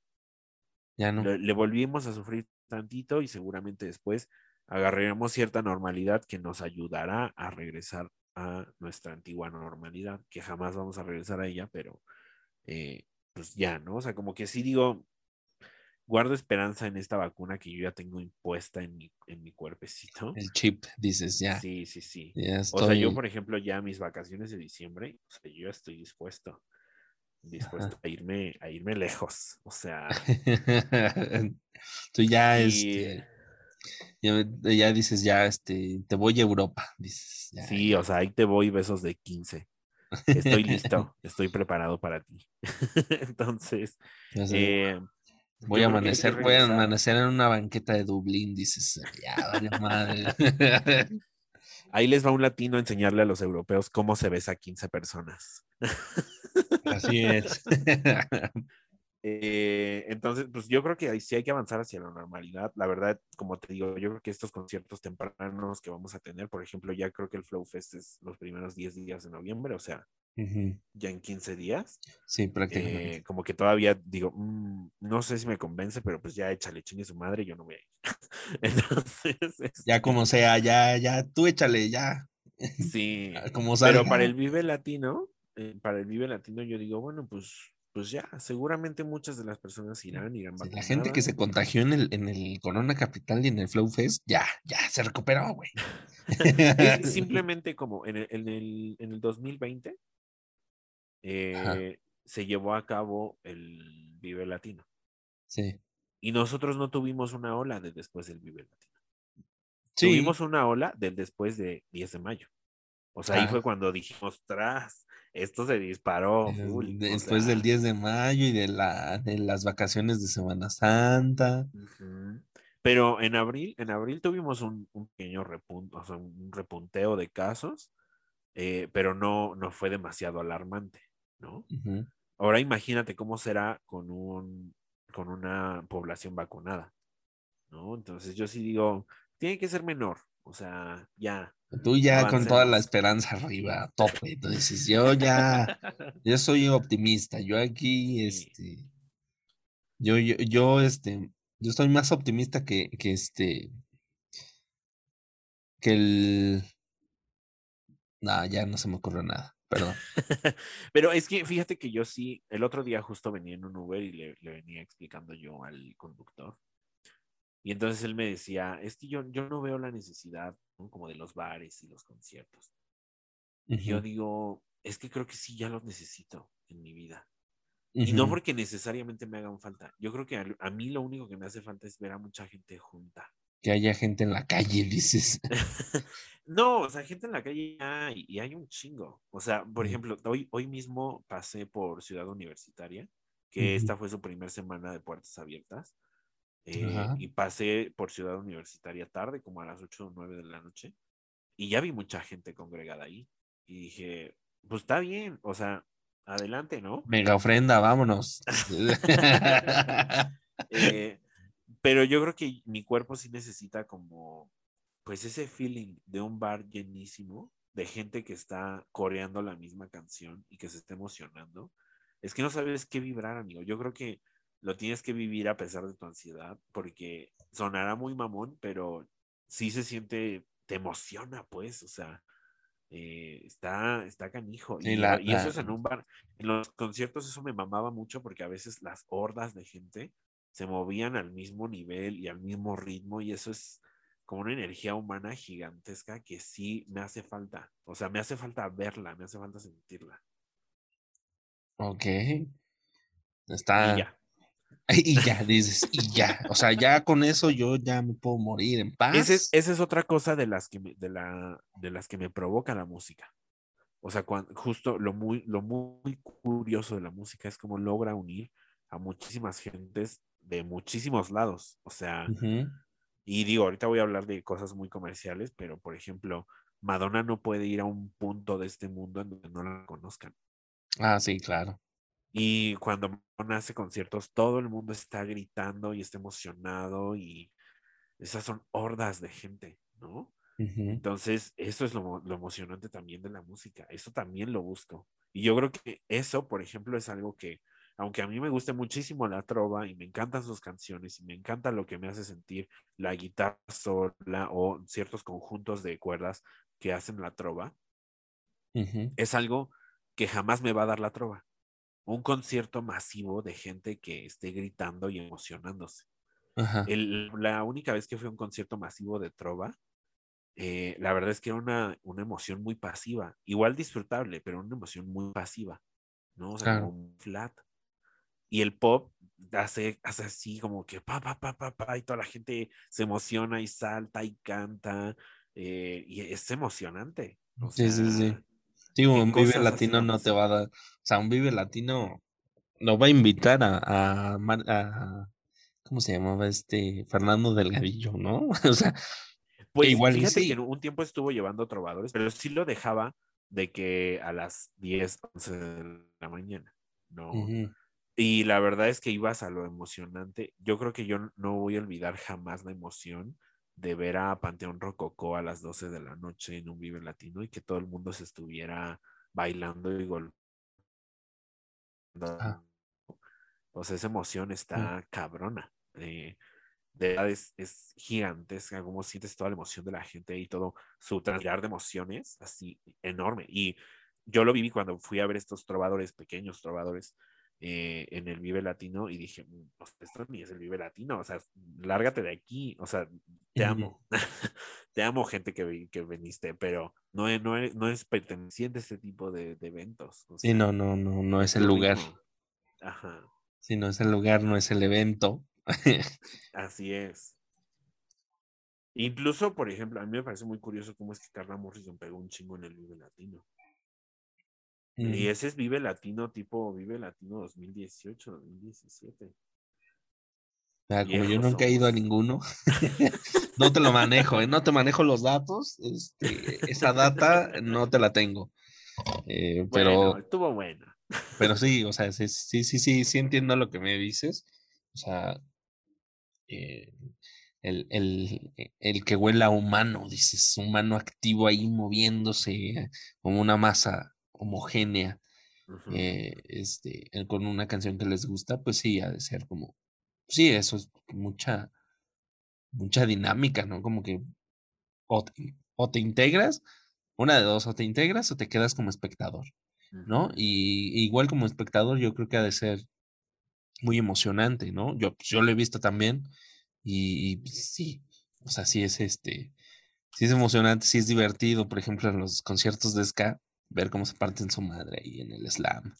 Ya no. le, le volvimos a sufrir tantito y seguramente después agarraremos cierta normalidad que nos ayudará a regresar a nuestra antigua normalidad, que jamás vamos a regresar a ella, pero eh, pues ya, ¿no? O sea, como que sí digo, guardo esperanza en esta vacuna que yo ya tengo impuesta en mi, en mi cuerpecito. El chip, dices, ya. Sí, sí, sí. Ya O sea, yo, por ejemplo, ya mis vacaciones de diciembre, o sea, yo ya estoy dispuesto, dispuesto a irme, a irme lejos. O sea, Tú ya, y- este, ya, ya dices, ya, este, te voy a Europa, dices. ya, sí, o sea, ahí te voy besos de 15. Estoy listo, estoy preparado para ti. Entonces, eh, voy a amanecer, voy a amanecer en una banqueta de Dublín, dices, ya, vale madre. ahí les va un latino a enseñarle a los europeos cómo se besa a 15 personas. Así es. Eh, entonces, pues yo creo que ahí sí hay que avanzar hacia la normalidad. La verdad, como te digo, yo creo que estos conciertos tempranos que vamos a tener, por ejemplo, ya creo que el Flow Fest es los primeros 10 días de noviembre, o sea, Ujú, ya en 15 días. Sí, prácticamente. Eh, como que todavía digo, "Mm, no sé si me convence, pero pues ya échale chingue su madre, yo no voy a ir. Entonces, Ya este, como sea, ya, ya, tú échale, ya. sí. Como Pero para el Vive Latino, eh, para el Vive Latino, yo digo, bueno, pues, pues ya, seguramente muchas de las personas irán, irán Sí, La gente que vacunadas. se contagió en el, en el Corona Capital y en el Flow Fest, ya, ya se recuperó, güey. Es simplemente como en el, en el, en el 2020 eh, se llevó a cabo el Vive Latino. Sí. Y nosotros no tuvimos una ola de después del Vive Latino. Sí. Tuvimos una ola del después de 10 de mayo. O sea, ahí Ah. fue cuando dijimos, tras, esto se disparó. Eh, full", o Después sea, del 10 de mayo y de, la, de las vacaciones de Semana Santa. Pero en abril, en abril tuvimos un, un pequeño o sea, un repunteo de casos, eh, pero no, no fue demasiado alarmante, ¿no? Ahora imagínate cómo será con un, con una población vacunada, ¿no? Entonces yo sí digo, tiene que ser menor, o sea, ya. Tú ya con toda la esperanza arriba, a tope. Entonces, yo ya, yo soy optimista. Yo aquí, este, yo, yo, yo, este, yo estoy más optimista que, que este, que el, no, ya no se me ocurrió nada, perdón. Pero es que fíjate que yo sí, el otro día justo venía en un Uber y le, le venía explicando yo al conductor. Y entonces él me decía, es que yo, yo no veo la necesidad ¿no? como de los bares y los conciertos. Y yo digo, es que creo que sí, ya los necesito en mi vida. Y no porque necesariamente me hagan falta. Yo creo que a, a, mí lo único que me hace falta es ver a mucha gente junta. Que haya gente en la calle, dices. no, o sea, gente en la calle hay, y hay un chingo. O sea, por ejemplo, hoy, hoy mismo pasé por Ciudad Universitaria, que esta fue su primera semana de puertas abiertas. Eh, y pasé por Ciudad Universitaria tarde, como a las 8 o 9 de la noche, y ya vi mucha gente congregada ahí. Y dije, pues está bien, o sea, adelante, ¿no? Mega ofrenda, vámonos. eh, pero yo creo que mi cuerpo sí necesita como, pues ese feeling de un bar llenísimo, de gente que está coreando la misma canción y que se está emocionando. Es que no sabes qué vibrar, amigo. Yo creo que lo tienes que vivir a pesar de tu ansiedad, porque sonará muy mamón, pero sí se siente, te emociona, pues, o sea, eh, está, está canijo. y, y, eso es en un bar. En los conciertos eso me mamaba mucho porque a veces las hordas de gente se movían al mismo nivel y al mismo ritmo y eso es como una energía humana gigantesca que sí me hace falta. O sea, me hace falta verla, me hace falta sentirla. Ok. Está. Y ya. Y ya, dices, y ya. O sea, ya con eso yo ya me puedo morir en paz. Esa es, esa es otra cosa de las que me, de la, de las que me provoca la música. O sea, cuando, justo lo muy, lo muy curioso de la música es cómo logra unir a muchísimas gentes de muchísimos lados. O sea, y digo, ahorita voy a hablar de cosas muy comerciales, pero por ejemplo, Madonna no puede ir a un punto de este mundo en donde no la conozcan. Ah, sí, claro. Y cuando Madonna hace conciertos, todo el mundo está gritando y está emocionado y esas son hordas de gente, ¿no? Entonces, eso es lo, lo, emocionante también de la música. Eso también lo busco. Y yo creo que eso, por ejemplo, es algo que aunque a mí me guste muchísimo la trova y me encantan sus canciones y me encanta lo que me hace sentir la guitarra sola o ciertos conjuntos de cuerdas que hacen la trova, es algo que jamás me va a dar la trova. Un concierto masivo de gente que esté gritando y emocionándose. la única vez que fue un concierto masivo de trova, eh, la verdad es que era una, una, emoción muy pasiva, igual disfrutable, pero una emoción muy pasiva, ¿no? O sea, como flat y el pop hace, hace así como que pa, pa, pa, pa, pa, y toda la gente se emociona y salta y canta, eh, y es emocionante. sí, sí, sí. Sí, un Vive Latino no te va a dar, o sea, un Vive Latino nos va a invitar a, a, a ¿cómo se llamaba este? Fernando Delgadillo, ¿no? o sea, pues igual fíjate sí. que un tiempo estuvo llevando trovadores, pero sí lo dejaba de que a las 10, 11 de la mañana, ¿no? Y la verdad es que ibas a lo emocionante. Yo creo que yo no voy a olvidar jamás la emoción de ver a Panteón Rococó a las 12 de la noche en un Vive Latino y que todo el mundo se estuviera bailando y golpeando. Ah. O sea, esa emoción está cabrona. Eh, de verdad es, es, gigantesca, como sientes toda la emoción de la gente y todo su transpirar de emociones, así enorme. Y yo lo viví cuando fui a ver estos trovadores, pequeños trovadores, eh, en el Vive Latino y dije, mm, esto ni es el Vive Latino, o sea, lárgate de aquí, o sea, te amo, te amo gente que, que viniste, pero no es, no, es, no es perteneciente a este tipo de, de eventos. sí, no, no, no, no es el lugar. Ajá. Si no es el lugar, no es el evento. Así es. Incluso, por ejemplo, a mí me parece muy curioso cómo es que Carla Morrison pegó un chingo en el Vive Latino. Y ese es Vive Latino, tipo Vive Latino 2018, 2017. como yo nunca he ido a ninguno, no te lo manejo, ¿eh? no te manejo los datos, este, esa data no te la tengo. Eh, pero estuvo buena. Pero sí, o sea, sí, sí, sí, sí, sí entiendo lo que me dices. O sea, eh, el, el, el, que huela humano, dices, humano activo ahí moviéndose como una masa homogénea, eh, este, con una canción que les gusta, pues sí, ha de ser como, sí, eso es mucha, mucha dinámica, ¿no? Como que o te, integras, una de dos, o te integras o te quedas como espectador, ¿no? Y igual como espectador yo creo que ha de ser muy emocionante, ¿no? Yo, pues, yo lo he visto también Y, y, pues, sí, o sea, sí es este, sí es emocionante, sí es divertido, por ejemplo, en los conciertos de ska, ver cómo se parten su madre ahí en el slam.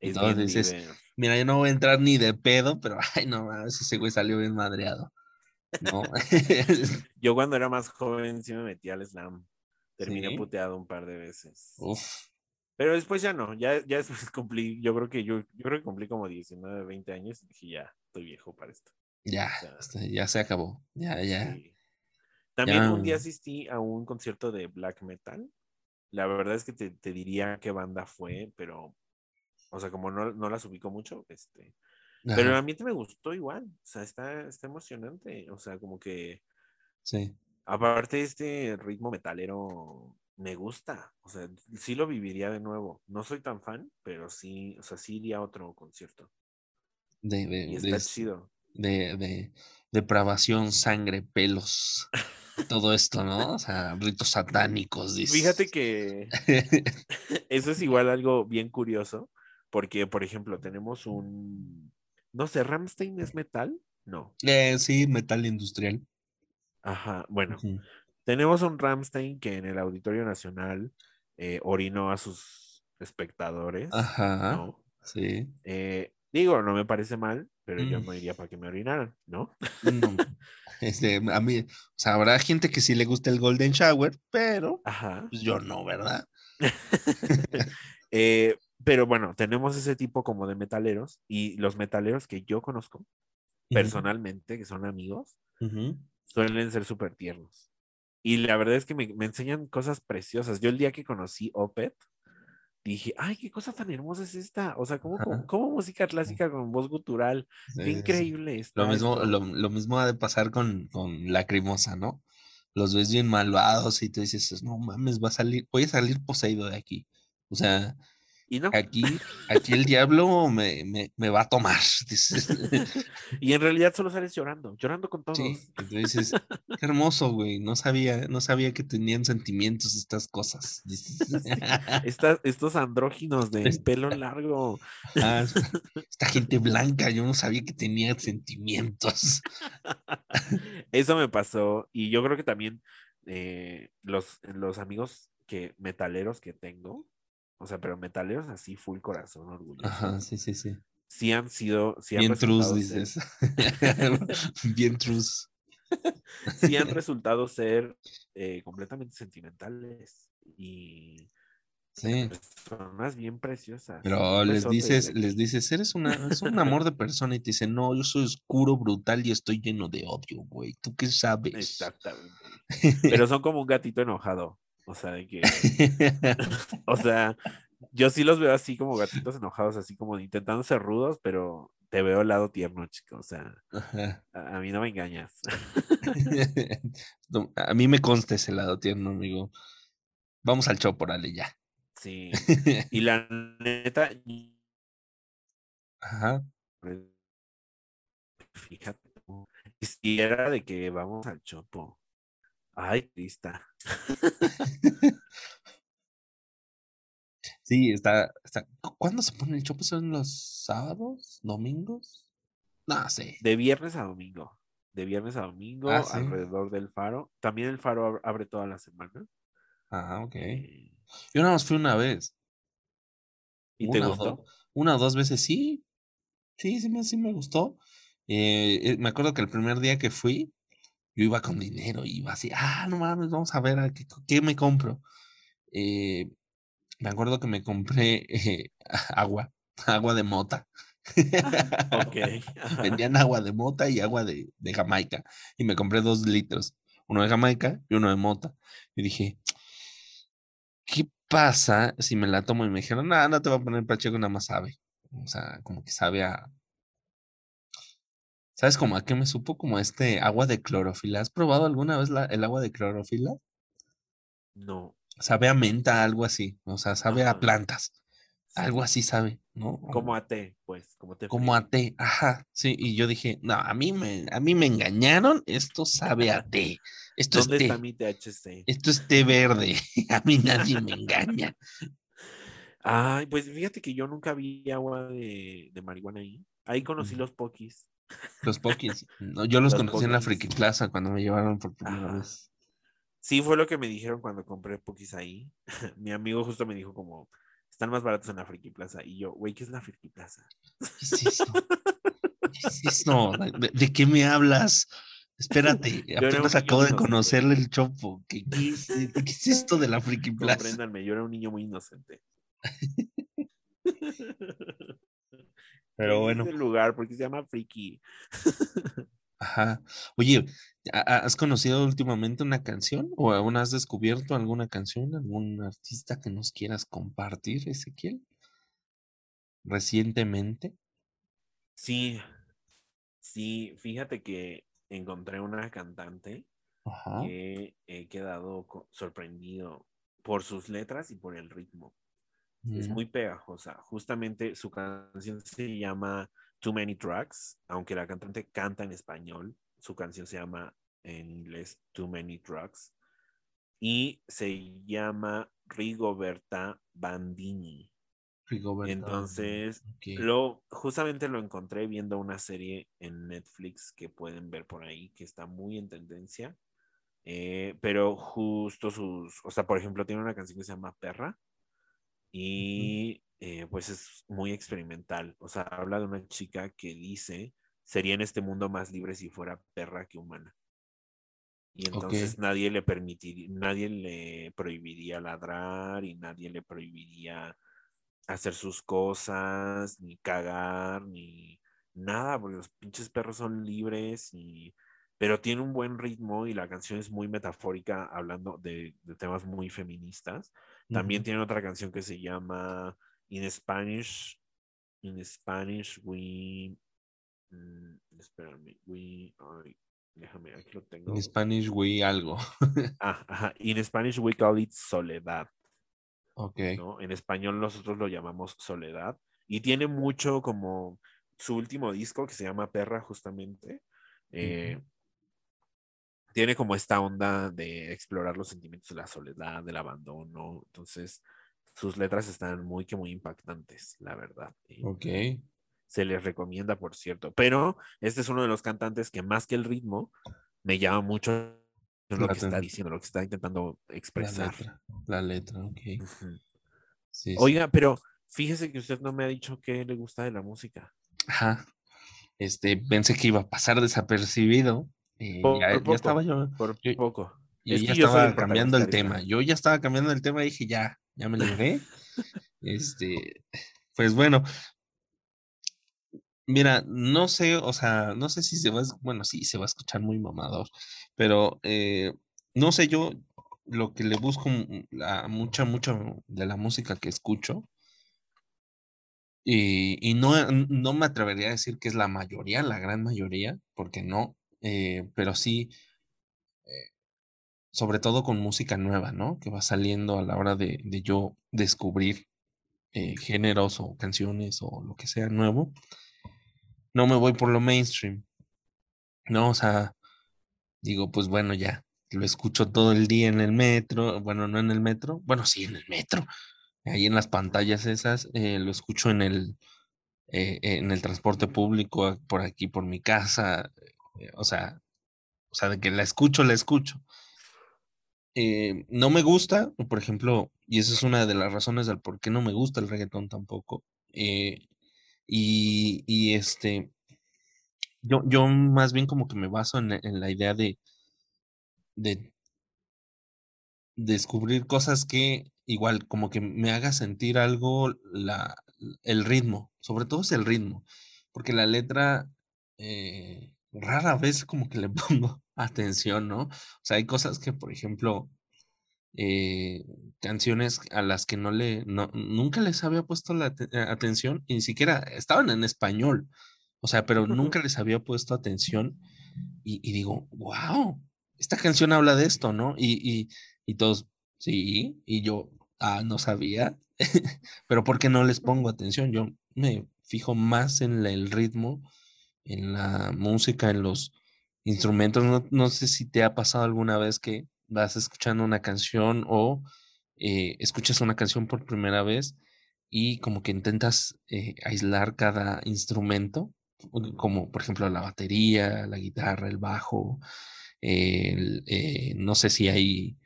Y Es todo, bien dices, libre. mira, yo no voy a entrar ni de pedo, pero ay, no mames, ese güey salió bien madreado. ¿No? Yo cuando era más joven sí me metí al slam. Terminé Sí. puteado un par de veces. Uf, Pero después ya no, ya, ya después cumplí, yo creo que yo, yo creo que cumplí como 19, 20 años y dije, ya, estoy viejo para esto. ya, O sea, este, ya se acabó. Ya, ya. Sí. También Ya. un día asistí a un concierto de black metal. La verdad es que te, te diría qué banda fue, pero, o sea, como no, no las ubico mucho, este, pero el Ajá, ambiente me gustó igual, o sea, está, está emocionante, o sea, como que, sí. aparte este ritmo metalero me gusta, o sea, sí lo viviría de nuevo. No soy tan fan, pero sí, o sea, sí iría a otro concierto. De, de, Y de, está es- chido. De, de depravación, sangre, pelos, todo esto, ¿no? O sea, ritos satánicos, dices. Fíjate que eso es igual algo bien curioso, porque, por ejemplo, tenemos un, no sé, Ramstein es metal, no. Eh, sí, metal industrial. Ajá, bueno, tenemos un Ramstein que en el Auditorio Nacional eh, orinó a sus espectadores, Ajá, ¿no? sí. Eh, digo, no me parece mal, pero yo Mm. no iría para que me orinaran, ¿no? No, este, a mí, o sea, habrá gente que sí le gusta el Golden Shower, pero Ajá. pues yo no, ¿verdad? Eh, pero bueno, tenemos ese tipo como de metaleros y los metaleros que yo conozco personalmente, que son amigos, Ujú. suelen ser súper tiernos. Y la verdad es que me, me enseñan cosas preciosas. Yo el día que conocí Opet, dije, ay, qué cosa tan hermosa es esta. O sea, como, Ajá. como, música clásica con voz gutural. Qué sí, increíble está Lo mismo, esto". lo, lo mismo ha de pasar con, con Lacrimosa, ¿no? Los ves bien malvados y tú dices, no mames, va a salir, voy a salir poseído de aquí. O sea, Y no. aquí, aquí el diablo me, me, me va a tomar. dices. Y en realidad solo sales llorando, llorando con todos. Sí, dices, qué hermoso, güey. No sabía, no sabía que tenían sentimientos estas cosas. dices. Estas- estos andróginos de pelo largo. Ah, esta gente blanca, yo no sabía que tenía sentimientos. Eso me pasó. Y yo creo que también eh, los, los amigos que metaleros que tengo, o sea, pero metaleros así, full corazón, orgulloso. Ajá, sí, sí, sí. Sí han sido, sí han Bien trus, dices. Bien trus. sí han resultado ser eh, completamente sentimentales y Sí. personas bien preciosas. Pero les besote dices, les dices, eres una, es un amor de persona y te dicen, no, yo soy oscuro, brutal y estoy lleno de odio, güey. ¿Tú qué sabes? Exactamente. Pero son como un gatito enojado. O sea, de que, o sea, yo sí los veo así como gatitos enojados, así como intentando ser rudos, pero te veo el lado tierno, chico. O sea, a, a mí no me engañas. No, A mí me consta ese lado tierno, amigo. Vamos al chopo, órale, ya. Sí. Y la neta, Ajá. fíjate, tú, si era de que vamos al chopo. Ay, Crista. Sí, está, está. ¿cu- ¿Cuándo se pone el chopo? ¿Son los sábados? ¿Domingos? No sé. De viernes a domingo. De viernes a domingo, Ah, sí. alrededor del faro. También el faro ab- abre toda la semana. Ah, ok. Eh, Yo nada más fui una vez. ¿Y te Una o gustó? Una o dos veces, sí. Sí, sí me, sí me gustó. Eh, eh, me acuerdo que el primer día que fui, yo iba con dinero, iba así, ah, no mames, vamos a ver a qué, qué me compro. Eh, me acuerdo que me compré eh, agua, agua de mota. Ok. ajá. Vendían agua de mota y agua de, de Jamaica. Y me compré dos litros, uno de Jamaica y uno de mota. Y dije, ¿qué pasa si me la tomo? Y me dijeron, no, no te va a poner pacheco, nada más sabe. O sea, como que sabe a... ¿Sabes como a qué me supo? Como este agua de clorofila. ¿Has probado alguna vez la- el agua de clorofila? No. Sabe a menta, algo así. O sea, sabe a plantas. Algo sí. así sabe, ¿no? Como a té, pues, como té Como frío. a té, ajá, sí, y yo dije, no, a mí me, a mí me engañaron, esto sabe a té, esto es ¿Dónde té, está mi THC? esto es té verde, a mí nadie me engaña. Ay, pues fíjate que yo nunca vi agua de, de marihuana ahí. Ahí conocí los pokis. Los Pokis. No, yo los, Los conocí en la. Friki Plaza cuando me llevaron por primera Ajá. vez. Sí, fue lo que me dijeron cuando compré Pokis ahí. Mi amigo justo me dijo como, están más baratos en la Friki Plaza. Y yo, güey, ¿qué es la Friki Plaza? ¿Qué es eso? ¿Qué es? ¿De, de qué me hablas? Espérate, apenas acabo de conocerle el chopo. ¿Qué, qué es, qué es esto de la Friki Plaza? Compréndanme, yo era un niño muy inocente. Pero bueno. Es el lugar porque se llama Friki. Ajá. Oye, ¿ha- ha- ¿has conocido últimamente una canción? ¿O aún has descubierto alguna canción? ¿Algún artista que nos quieras compartir, Ezequiel? Recientemente. Sí, sí, fíjate que encontré una cantante Ajá. que he quedado sorprendido por sus letras y por el ritmo. Es muy pegajosa. Justamente su canción se llama Too Many Drugs, aunque la cantante canta en español, su canción se llama en inglés Too Many Drugs y se llama Rigoberta Bandini. Rigoberta Entonces. Lo, justamente lo encontré viendo una serie en Netflix que pueden ver por ahí, que está muy en tendencia. Eh, pero justo sus, o sea, por ejemplo, tiene una canción que se llama Perra y eh, pues es muy experimental. O sea, habla de una chica que dice, sería en este mundo más libre si fuera perra que humana. Y entonces nadie le permitiría, nadie le prohibiría ladrar y nadie le prohibiría hacer sus cosas, ni cagar, ni nada, porque los pinches perros son libres y pero tiene un buen ritmo y la canción es muy metafórica hablando de, de temas muy feministas. También Ujú. tiene otra canción que se llama In Spanish, In Spanish we mm, espérame, we ay, déjame, aquí lo tengo. En Spanish, güey, algo. Ah, ajá, In Spanish we call it soledad. Ok. ¿no? En español nosotros lo llamamos Soledad y tiene mucho como su último disco que se llama Perra justamente. eh, Tiene como esta onda de explorar los sentimientos de la soledad, del abandono. Entonces, sus letras están muy que muy impactantes, la verdad. ¿eh? Ok. Se les recomienda, por cierto. Pero este es uno de los cantantes que más que el ritmo me llama mucho lo La que está diciendo, lo que está intentando La expresar. letra. La letra, ok. Sí. Oiga, pero fíjese que usted no me ha dicho qué le gusta de la música. Ajá. Este, pensé que iba a pasar desapercibido. Eh, Por ya, ya poco, estaba yo. Por yo- poco. Yo ya yo estaba cambiando el tema. Yo ya estaba cambiando el tema y dije, ya, ya me libré. este, pues bueno, mira, no sé, o sea, no sé si se va, a bueno, sí, se va a escuchar muy mamador, pero eh, no sé, yo lo que le busco la, mucha, mucha de la música que escucho, y, y no, no me atrevería a decir que es la mayoría, la gran mayoría, porque no, eh, pero sí sobre todo con música nueva, ¿no? Que va saliendo a la hora de, yo descubrir eh, géneros o canciones o lo que sea nuevo. No me voy por lo mainstream, ¿no? O sea, digo, pues bueno, ya, lo escucho todo el día en el metro, bueno, no en el metro, bueno, sí, en el metro, ahí en las pantallas esas, eh, lo escucho en el, eh, en el transporte público, por aquí, por mi casa, eh, o sea, o sea, de que la escucho, la escucho eh, no me gusta, por ejemplo, y esa es una de las razones del por qué no me gusta el reggaetón tampoco. eh, y, y este, yo, yo más bien como que me baso en, la- en la idea de, de descubrir cosas que igual como que me haga sentir algo la, el ritmo, sobre todo es el ritmo, porque la letra eh, rara vez como que le pongo atención, ¿no? O sea, hay cosas que, por ejemplo, eh, canciones a las que no le, no, nunca les había puesto la eh, atención, y ni siquiera estaban en español, o sea, pero nunca les había puesto atención y, y digo, wow, esta canción habla de esto, ¿no? Y, y, y todos, sí, y yo, ah, no sabía, pero ¿por qué no les pongo atención? Yo me fijo más en el ritmo, en la música, en los instrumentos. No, no sé si te ha pasado alguna vez que vas escuchando una canción o eh, escuchas una canción por primera vez y como que intentas eh, aislar cada instrumento como por ejemplo la batería, la guitarra, el bajo, el, eh, no sé si hay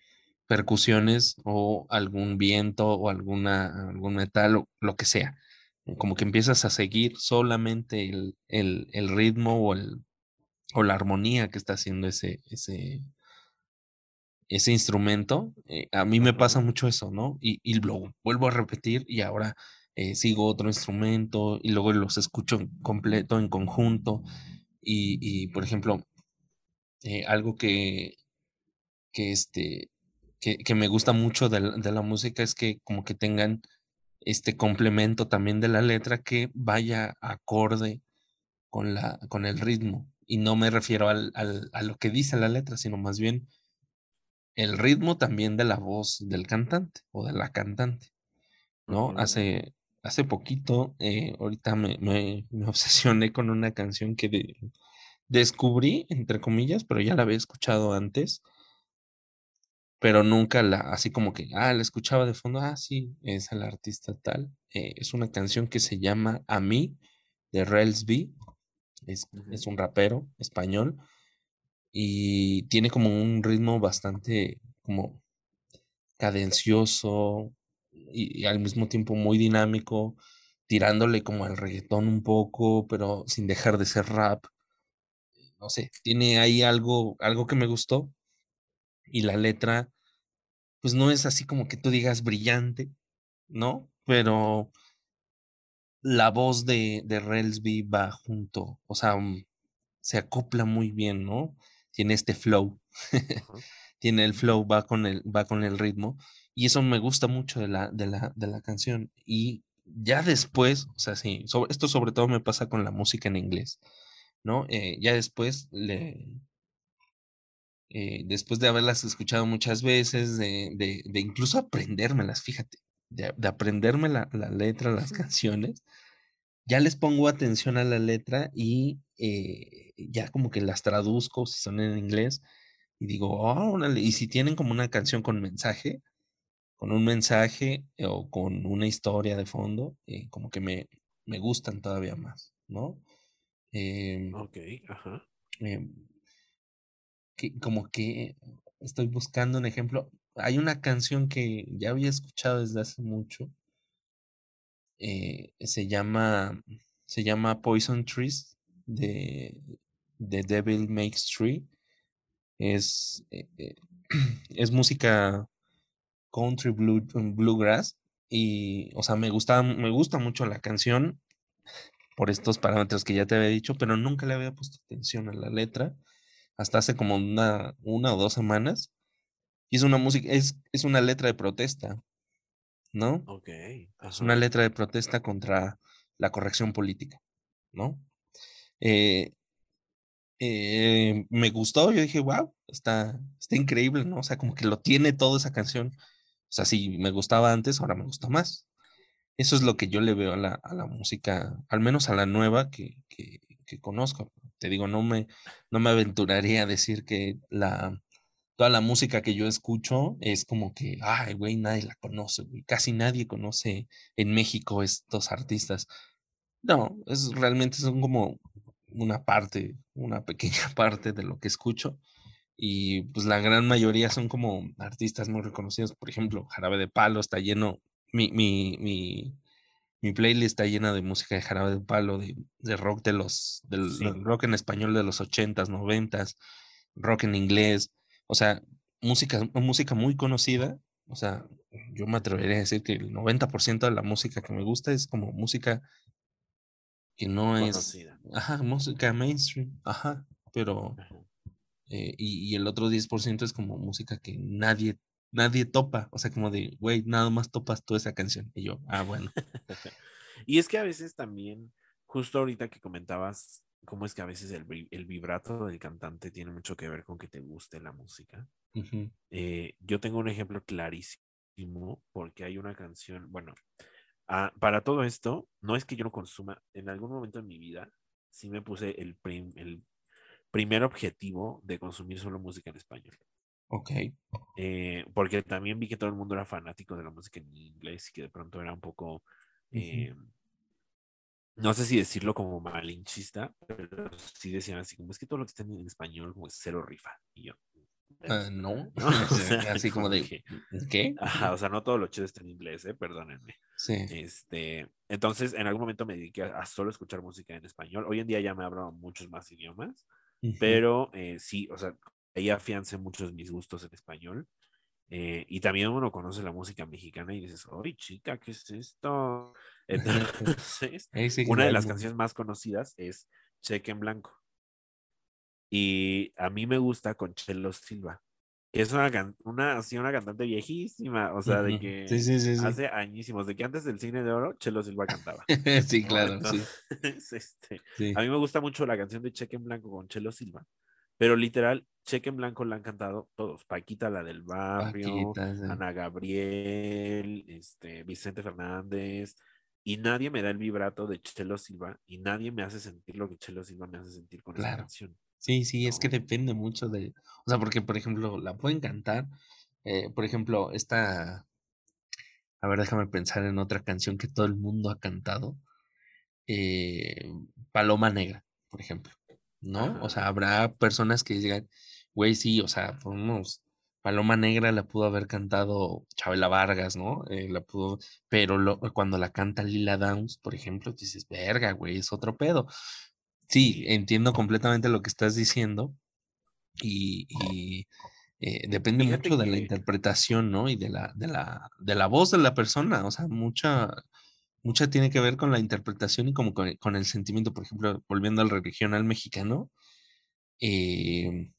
percusiones o algún viento o alguna, algún metal o lo que sea. Como que empiezas a seguir solamente el, el, el ritmo o, el, o la armonía que está haciendo ese, ese, ese instrumento. Eh, a mí me pasa mucho eso, ¿no? Y, y lo vuelvo a repetir y ahora eh, sigo otro instrumento y luego los escucho en completo, en conjunto. Y, y por ejemplo, eh, algo que, que, este, que, que me gusta mucho de la, de la, música es que como que tengan este complemento también de la letra que vaya acorde con, la, con el ritmo. Y no me refiero al, al, a lo que dice la letra, sino más bien el ritmo también de la voz del cantante o de la cantante. ¿No? Hace, hace poquito, eh, ahorita me, me, me, obsesioné con una canción que de, descubrí, entre comillas, pero ya la había escuchado antes, pero nunca la, así como que, ah, la escuchaba de fondo, ah, sí, es el artista tal. Eh, es una canción que se llama A mí, de Rels B. Es, uh -huh. es un rapero español y tiene como un ritmo bastante como cadencioso y, y, al mismo tiempo muy dinámico, tirándole como al reggaetón un poco, pero sin dejar de ser rap. No sé, tiene ahí algo, algo que me gustó y la letra, pues no es así como que tú digas brillante, ¿no? Pero la voz de, de Relsby va junto, o sea, um, se acopla muy bien, ¿no? Tiene este flow, uh -huh. tiene el flow, va con el, va con el ritmo, y eso me gusta mucho de la, de la, de la canción. Y ya después, o sea, sí, sobre, esto sobre todo me pasa con la música en inglés, ¿no? Eh, ya después le, eh, después de haberlas escuchado muchas veces, de, de, de incluso aprendérmelas, fíjate, de, de aprenderme la, la, letra, las canciones, ya les pongo atención a la letra y eh, ya como que las traduzco si son en inglés y digo, oh, y si tienen como una canción con mensaje, con un mensaje o con una historia de fondo, eh, como que me, me gustan todavía más, ¿no? Eh, ok, ajá. Eh, como que estoy buscando un ejemplo. Hay una canción que ya había escuchado desde hace mucho. Eh, se llama se llama Poison Trees de, de Devil Makes Tree. Es, eh, es música country blue, bluegrass y o sea me gusta me gusta mucho la canción por estos parámetros que ya te había dicho pero nunca le había puesto atención a la letra hasta hace como una, una o dos semanas. Y es una música, es, es una letra de protesta, ¿no? Ok. Ajá. Es una letra de protesta contra la corrección política, ¿no? Eh, eh, me gustó, yo dije, wow, está, está increíble, ¿no? O sea, como que lo tiene toda esa canción. O sea, si me gustaba antes, ahora me gusta más. Eso es lo que yo le veo a la, a la música, al menos a la nueva que, que, que conozco te digo, no me, no me aventuraría a decir que la, toda la música que yo escucho es como que, ay, güey, nadie la conoce, güey. Casi nadie conoce en México estos artistas. No, es realmente son como una parte, una pequeña parte de lo que escucho. Y pues la gran mayoría son como artistas muy reconocidos. Por ejemplo, Jarabe de Palo está lleno, mi, mi, mi, mi playlist está llena de música de jarabe de palo, de, de rock de los, del sí. rock en español de los ochentas, noventas, rock en inglés, o sea, música, música muy conocida, o sea, yo me atrevería a decir que el 90% de la música que me gusta es como música que no conocida. es, ajá, música mainstream, ajá, pero. Eh, y, y el otro 10% es como música que nadie nadie topa, o sea, como de, güey, nada más topas tú esa canción. Y yo, ah, bueno. y es que a veces también, justo ahorita que comentabas, cómo es que a veces el, el, vibrato del cantante tiene mucho que ver con que te guste la música. Uh -huh. eh, yo tengo un ejemplo clarísimo porque hay una canción, bueno, ah, para todo esto, no es que yo no consuma, en algún momento en mi vida sí me puse el, prim, el primer objetivo de consumir solo música en español. Ok. Eh, porque también vi que todo el mundo era fanático de la música en inglés y que de pronto era un poco. Eh, uh -huh. no sé si decirlo como malinchista, pero sí decían así como es que todo lo que está en español como es cero rifa. Y yo, Ah, no, ¿no? O sea, así como de, que- ¿qué? Ajá, o sea, no todo lo chido está en inglés, ¿eh? perdónenme. Sí, Este, entonces, en algún momento me dediqué a, a solo escuchar música en español. Hoy en día ya me abro muchos más idiomas, ujú, pero eh, sí, o sea, ahí afiancé muchos mis gustos en español. eh, y también uno conoce la música mexicana y dices, ¡ay, chica, qué es esto! Entonces, una de las canciones más conocidas es Cheque en Blanco. Y a mí me gusta con Chelo Silva, que es una, can- una, así, una cantante viejísima, o sea, de que Sí, sí, sí, hace añísimos, de que antes del cine de oro, Chelo Silva cantaba. Sí, claro, Entonces, este, a mí me gusta mucho la canción de Cheque en Blanco con Chelo Silva, pero literal, Cheque en Blanco la han cantado todos. Paquita, la del barrio, Paquita, sí. Ana Gabriel, este, Vicente Fernández, y nadie me da el vibrato de Chelo Silva, y nadie me hace sentir lo que Chelo Silva me hace sentir con esa Claro. canción. Sí, sí, es que depende mucho de, o sea, porque por ejemplo, la pueden cantar, eh, por ejemplo, esta, a ver, déjame pensar en otra canción que todo el mundo ha cantado, eh, Paloma Negra, por ejemplo, ¿no? O sea, habrá personas que digan, güey, sí, o sea, podemos, Paloma Negra la pudo haber cantado Chabela Vargas, ¿no? Eh, la pudo, pero lo- cuando la canta Lila Downs, por ejemplo, dices, verga, güey, es otro pedo. Sí, entiendo completamente lo que estás diciendo y, y, eh, depende Fíjate mucho de la interpretación, ¿no? Y de la, de la, de la voz de la persona, o sea, mucha, mucha tiene que ver con la interpretación y como con, con el sentimiento, por ejemplo, volviendo al regional mexicano, eh,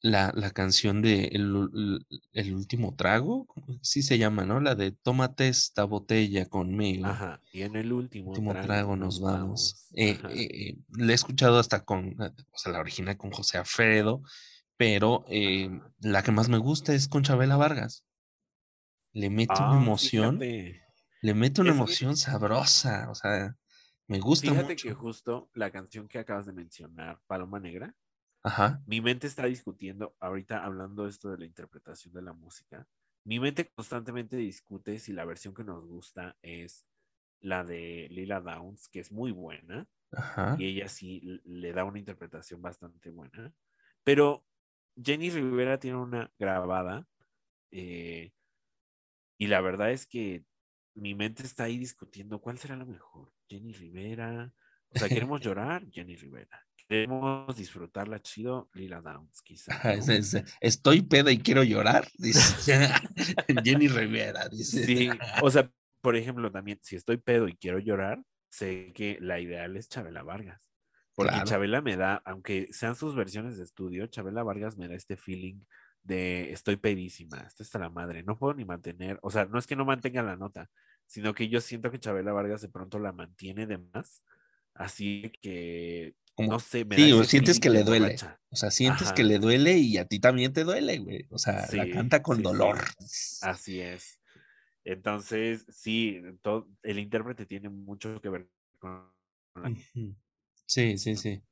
la, la canción de el, el último trago, sí se llama, ¿no? La de tómate esta botella conmigo Ajá, y en el último, último trago nos vamos. vamos. Eh, eh, la he escuchado hasta con, eh, o sea, la original con José Alfredo, pero la que más me gusta es con Chabela Vargas. Le mete una Ah, emoción, fíjate, le mete una es que- emoción sabrosa, o sea, me gusta fíjate mucho. que justo la canción que acabas de mencionar, Paloma Negra, Ajá, mi mente está discutiendo, ahorita hablando esto de la interpretación de la música, mi mente constantemente discute si la versión que nos gusta es la de Lila Downs, que es muy buena, ajá. y ella sí le da una interpretación bastante buena, pero Jenny Rivera tiene una grabada, eh, y la verdad es que mi mente está ahí discutiendo cuál será la mejor, Jenny Rivera, o sea, queremos llorar, Jenny Rivera. Queremos disfrutarla chido, Lila Downs, quizá. Ajá, ¿no? es- es- estoy peda y quiero llorar, dice Jenny Rivera, dice. Sí, o sea, por ejemplo, también, si estoy pedo y quiero llorar, sé que la ideal es Chabela Vargas. Porque Claro. Chabela me da, aunque sean sus versiones de estudio, Chabela Vargas me da este feeling de estoy pedísima, esto está la madre, no puedo ni mantener, o sea, no es que no mantenga la nota, sino que yo siento que Chabela Vargas de pronto la mantiene de más, así que, Como- no sé, me sí, da o sientes que le duele. borracha. O sea, sientes que le duele y a ti también te duele, güey. O sea, la Sí, canta con sí, sí. dolor. Así es. Entonces, sí, todo, el intérprete tiene mucho que ver con la. Sí, sí, sí.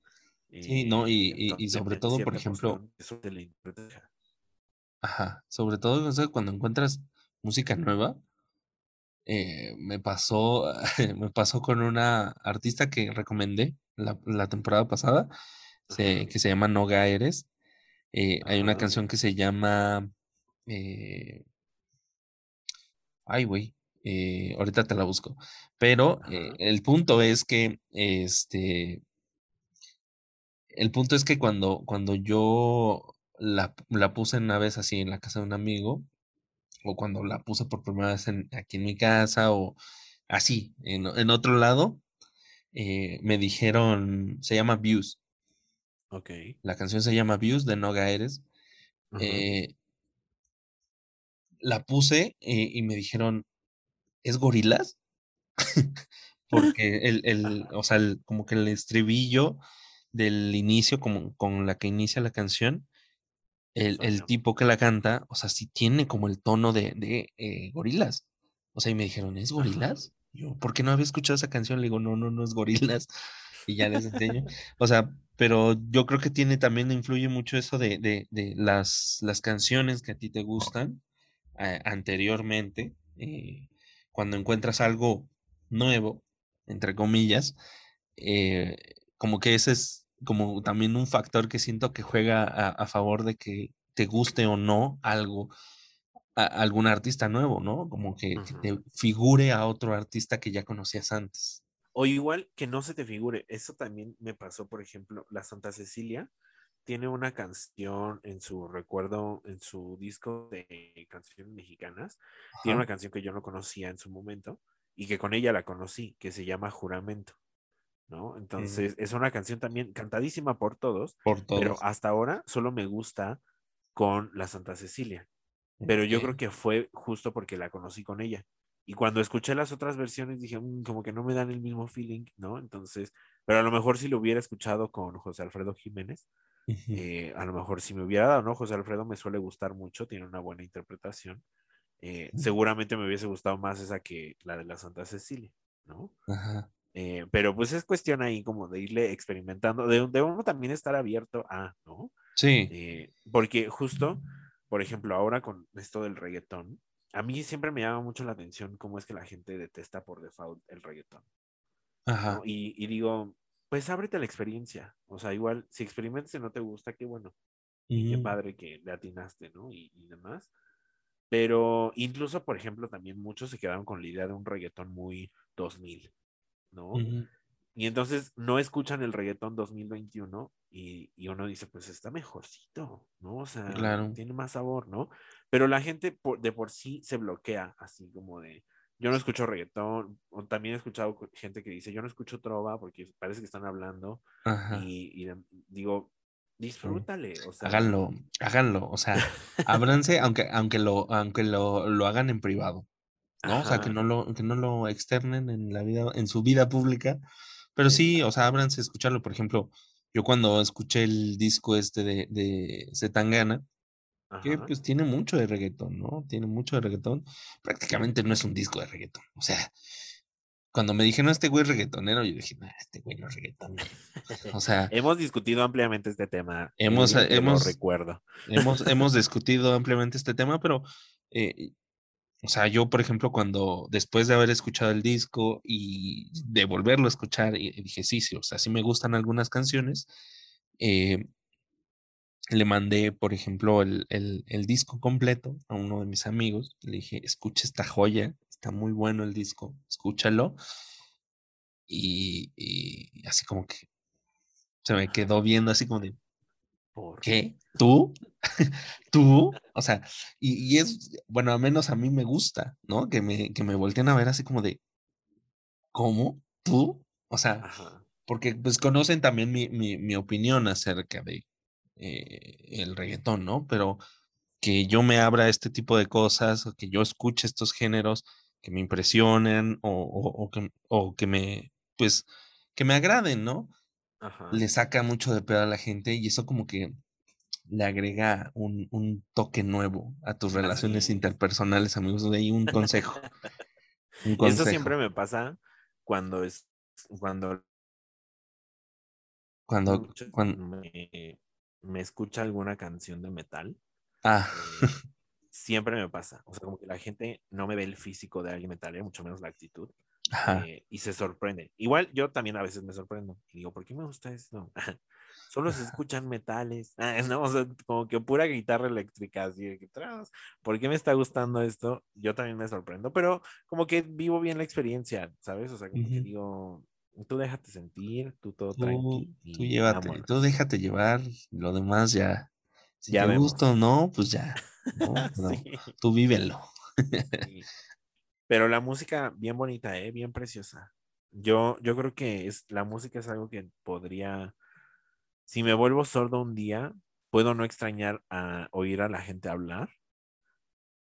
Sí, eh, no, y- y- y sobre todo, por ejemplo- eso del intérprete. Ajá. Sobre todo o sea, cuando encuentras música nueva. eh, me pasó, me pasó con una artista que recomendé la, la temporada pasada, se- que se llama No Gaeres. Eh, hay una canción que se llama. eh, Ay, güey. ahorita te la busco. Pero el punto es que este. El punto es que cuando, cuando yo la, la puse una vez así en la casa de un amigo, o cuando la puse por primera vez en- aquí en mi casa, o así, en, en otro lado, eh, me dijeron, se llama Views. Ok. La canción se llama Views de No Gaeres. Ajá. Eh, la puse eh, y me dijeron, ¿es gorilas? Porque el, el, o sea, el- como que el estribillo del inicio, como con la que inicia la canción, el, el tipo que la canta, o sea, sí tiene como el tono de, de eh, gorilas. O sea, y me dijeron, ¿es gorilas? Yo, ¿por qué no había escuchado esa canción? Le digo, no, no, no es gorilas. Y ya les enseño. O sea, pero yo creo que tiene también, influye mucho eso de, de, de las, las canciones que a ti te gustan eh, anteriormente. eh, cuando encuentras algo nuevo, entre comillas, como que ese es como también un factor que siento que juega a, a favor de que te guste o no algo, a, algún artista nuevo, ¿no? Como que, que te figure a otro artista que ya conocías antes. O igual que no se te figure. Eso también me pasó, por ejemplo, la Santa Cecilia tiene una canción en su recuerdo, en su disco de canciones mexicanas. Tiene una canción que yo no conocía en su momento y que con ella la conocí, que se llama Juramento. ¿No? Entonces, es una canción también cantadísima por todos, Por pero todos. hasta ahora solo me gusta con la Santa Cecilia. Pero yo creo que fue justo porque la conocí con ella. Y cuando escuché las otras versiones dije, "Mm, como que no me dan el mismo feeling, ¿no? Entonces, pero a lo mejor si lo hubiera escuchado con José Alfredo Jiménez, eh, a lo mejor si me hubiera dado, ¿no? José Alfredo me suele gustar mucho, tiene una buena interpretación. Eh, seguramente me hubiese gustado más esa que la de la Santa Cecilia, ¿no? Ajá. Eh, pero pues es cuestión ahí como de irle experimentando, de, de uno también estar abierto a, ¿no? Sí. Eh, porque justo, por ejemplo, ahora con esto del reggaetón, a mí siempre me llama mucho la atención cómo es que la gente detesta por default el reggaetón. Ajá. ¿no? Y, y digo, pues ábrete a la experiencia. O sea, igual, si experimentas y no te gusta, qué bueno. Y qué padre que le atinaste, ¿no? Y, y demás. Pero incluso, por ejemplo, también muchos se quedaron con la idea de un reggaetón muy 2000, ¿no? Y entonces no escuchan el reggaetón 2021 y, y uno dice, pues está mejorcito, ¿no? O sea, Claro. tiene más sabor, ¿no? Pero la gente por- de por sí se bloquea, así como de, yo no escucho reggaetón, o también he escuchado gente que dice, yo no escucho trova porque parece que están hablando Ajá. y, digo, disfrútale, o sea, Háganlo, háganlo. O sea, ábranse, aunque, aunque lo, aunque lo, lo hagan en privado. ¿No? O sea, que no lo, que no lo externen en la vida, en su vida pública. Pero sí, o sea, ábranse a escucharlo. Por ejemplo, yo cuando escuché el disco este de, de Zetangana, que Ajá. pues tiene mucho de reggaetón, ¿no? Tiene mucho de reggaetón. Prácticamente no es un disco de reggaetón. O sea, cuando me dijeron este güey reggaetonero, yo dije, "Nah, este güey no es reggaetonero. O sea, Hemos discutido ampliamente este tema. Hemos- Edwin, te lo hemos- recuerdo. hemos, hemos discutido ampliamente este tema, pero, eh, o sea, yo, por ejemplo, cuando después de haber escuchado el disco y de volverlo a escuchar, dije, sí, sí, o sea, sí me gustan algunas canciones, eh, le mandé, por ejemplo, el, el- disco completo a uno de mis amigos. Le dije, escucha esta joya, está muy bueno el disco, escúchalo. Y así como que se me quedó viendo así como de, Por- ¿Qué? ¿Tú? ¿Tú? O sea, y, y es, bueno, al menos a mí me gusta, ¿no? Que me, que me volteen a ver así como de, ¿cómo? ¿Tú? O sea, Ajá. porque pues conocen también mi, mi, mi opinión acerca de eh, el reggaetón, ¿no? Pero que yo me abra a este tipo de cosas, o que yo escuche estos géneros que me impresionen o, o, o que, o que me, pues, que me agraden, ¿no? Ajá. le saca mucho de pedo a la gente y eso como que le agrega un, un toque nuevo a tus relaciones Así interpersonales, amigos. De ahí un consejo. Un Eso siempre me pasa cuando es cuando Cuando, cuando, me, me escucha alguna canción de metal, ah, eh, siempre me pasa. O sea, como que la gente no me ve el físico de alguien metalero, mucho menos la actitud, eh, y se sorprende. Igual yo también a veces me sorprendo y digo, ¿por qué me gusta esto? Solo se escuchan metales, Ah, no, o sea, como que pura guitarra eléctrica, así de que ¿por qué me está gustando esto? Yo también me sorprendo, pero como que vivo bien la experiencia, ¿sabes? O sea, como que Ujú. digo, tú déjate sentir, tú todo tú, tranqui. tú llévate, tú déjate llevar, lo demás ya. Si Ya te gusta o no, pues ya. ¿no? Pero Sí, Tú vívelo. sí. Pero la música bien bonita, ¿eh? bien preciosa. Yo, yo creo que es, la música es algo que podría, si me vuelvo sordo un día, puedo no extrañar a oír a la gente hablar,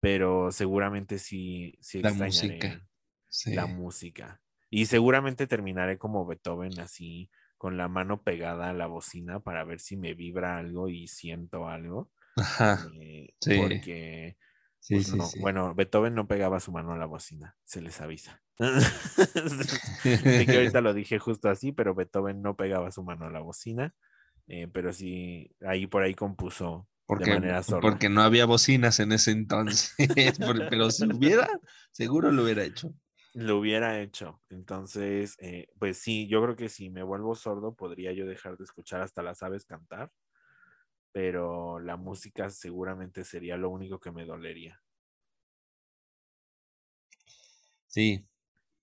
pero seguramente sí, sí La extrañaré música. Sí. la música. Y seguramente terminaré como Beethoven, así, con la mano pegada a la bocina para ver si me vibra algo y siento algo. Ajá. eh, Sí. Porque Sí, pues sí, no, sí. Bueno, Beethoven no pegaba su mano a la bocina, se les avisa. Sé que ahorita lo dije justo así, pero Beethoven no pegaba su mano a la bocina, eh, pero sí, ahí por ahí compuso Porque, de manera sorda. porque no había bocinas en ese entonces. Pero si hubiera, seguro lo hubiera hecho. Lo hubiera hecho. Entonces, eh, pues sí, yo creo que si me vuelvo sordo, podría yo dejar de escuchar hasta las aves cantar, pero la música seguramente sería lo único que me dolería. Sí,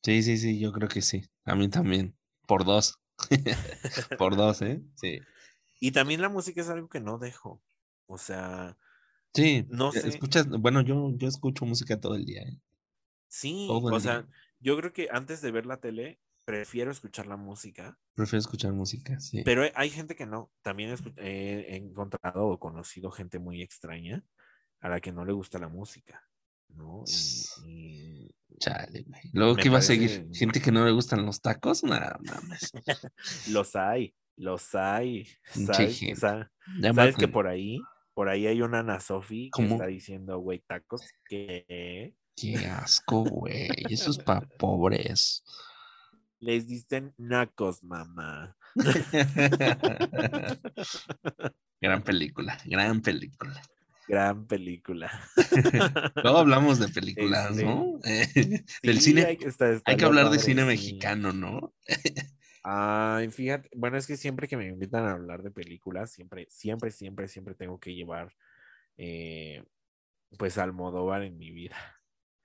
sí, sí, sí, yo creo que sí. A mí también. Por dos. Por dos, ¿eh? Sí. Y también la música es algo que no dejo. O sea, Sí, no eh, sé. escuchas, bueno, yo, yo escucho música todo el día, ¿eh? Sí, Todo o sea, yo creo que antes de ver la tele, prefiero escuchar la música, Prefiero escuchar música, sí. pero hay- gente que no. También he encontrado o conocido gente muy extraña a la que no le gusta la música, ¿no? Y, y Chale, güey. Luego, me ¿qué va a seguir? parece- ¿Gente que no le gustan los tacos? Nada, mames. los hay, los hay. ¿Sabes? O sea, ¿sabes que por ahí, por ahí hay una Ana Sofi que está diciendo, güey, tacos, que Qué asco, güey. Eso es para pobres. Les dicen nacos, mamá. gran película, gran película. Gran película. Luego hablamos de películas, Este, ¿no? Eh, Del cine. hay, está- Hay que hablar de cine sí. mexicano, ¿no? Ay, fíjate, bueno, es que siempre que me invitan a hablar de películas, siempre, siempre, siempre, siempre tengo que llevar, eh, pues, Almodóvar en mi vida.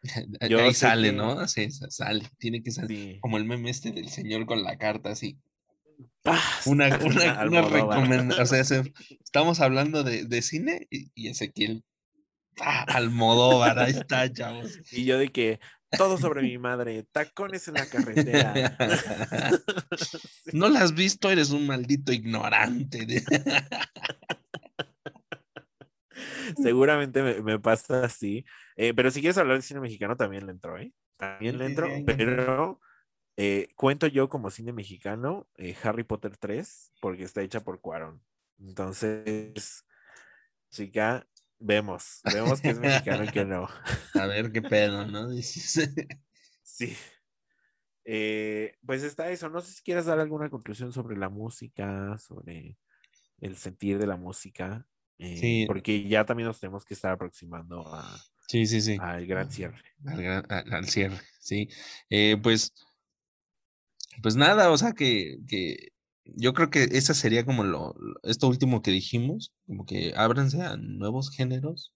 Yo Ahí sale, que- ¿no? Sí, sa- sale. Tiene que salir. Sí. Como el meme este del señor con la carta, así. ¡Paz! Una, una, recomendación. O sea, se- estamos hablando de, de cine y, y Ezequiel. ¡pah! Almodóvar, ahí está, chavos. Y yo de que todo sobre mi madre, tacones en la carretera. ¿No la has visto? Eres un maldito ignorante. Seguramente me, me pasa así. Eh, pero si quieres hablar de cine mexicano, también le entro, ¿eh? También le entro, pero eh, cuento yo como cine mexicano eh, Harry Potter 3 porque está hecha por Cuarón. Entonces, chica, vemos, vemos que es mexicano y que no. A ver qué pedo, ¿no? Dices. Sí. Eh, pues está eso. No sé si quieres dar alguna conclusión sobre la música, sobre el sentir de la música, eh, Sí. porque ya también nos tenemos que estar aproximando a, Sí, sí, sí. al gran cierre. Al, gran- al- al cierre, sí. Eh, pues, pues nada, o sea que, que yo creo que esa sería como lo, lo- esto último que dijimos, como que ábranse a nuevos géneros,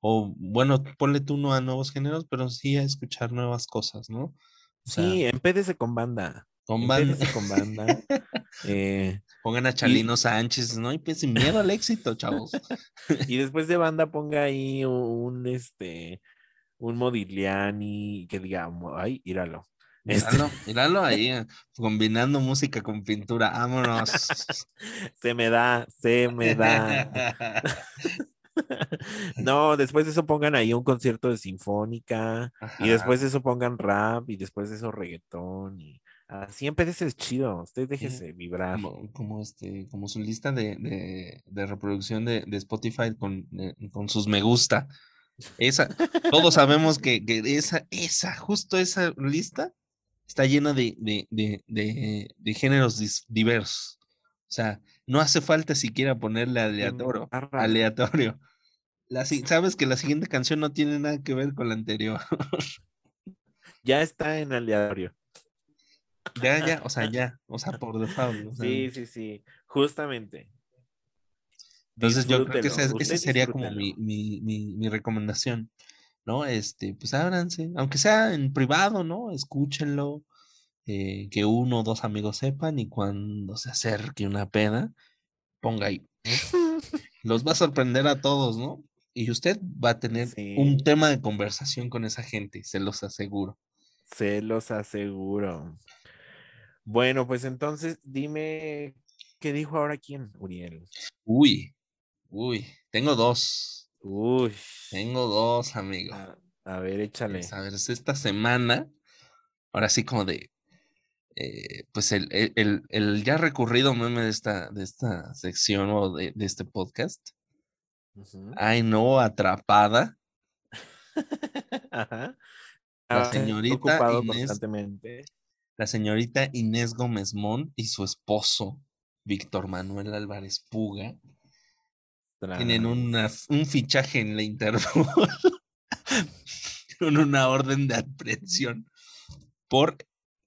o bueno, ponle tú no a nuevos géneros, pero sí a escuchar nuevas cosas, ¿no? O sea, Sí, empédese con banda. Con banda, con banda. Eh, pongan a Chalino Sánchez, no pues sin miedo al éxito, chavos. y después de banda ponga ahí un, este un Modigliani que diga, "Mo- ay, íralo. Este, Míralo, míralo ahí, combinando música con pintura, vámonos. se me da, se me da. No, después de eso pongan ahí un concierto de sinfónica y después de eso pongan rap y después de eso reggaetón y así empecé es chido, usted déjese vibrar. como, como este, como su lista de, de, de reproducción de, de Spotify con, eh, con sus me gusta. Esa, todos sabemos que, que esa, esa, justo esa lista está llena de, de, géneros dis- diversos. O sea, no hace falta siquiera ponerle aleatorio. Aleatorio. La, sabes que la siguiente canción no tiene nada que ver con la anterior. Ya está en aleatorio. Ya, ya, o sea, ya, o sea, por default. o sea, Sí, sí, sí, justamente. Entonces yo creo que esa, sería como mi, mi, mi, mi recomendación, ¿no? Este, pues ábranse, aunque sea en privado, ¿no? Escúchenlo, eh, que uno o dos amigos sepan y cuando se acerque una peda, ponga ahí. Los va a sorprender a todos, ¿no? Y usted va a tener un tema de conversación con esa gente, se los aseguro. Se los aseguro. Bueno, pues entonces dime qué dijo ahora quién, Uriel. Uy, uy, tengo dos, Uy. tengo dos, amigo. A, a ver, échale. Pues, a ver, es esta semana, ahora sí como de, eh, pues el, el, el- el ya recurrido meme de esta, de esta sección o de, de este podcast. Ay, no, atrapada. Ajá. La Ah, señorita Inés- constantemente. La señorita Inés Gómez Mont y su esposo, Víctor Manuel Álvarez Puga, tienen una, Tras- un fichaje en la Interpol con una orden de aprehensión por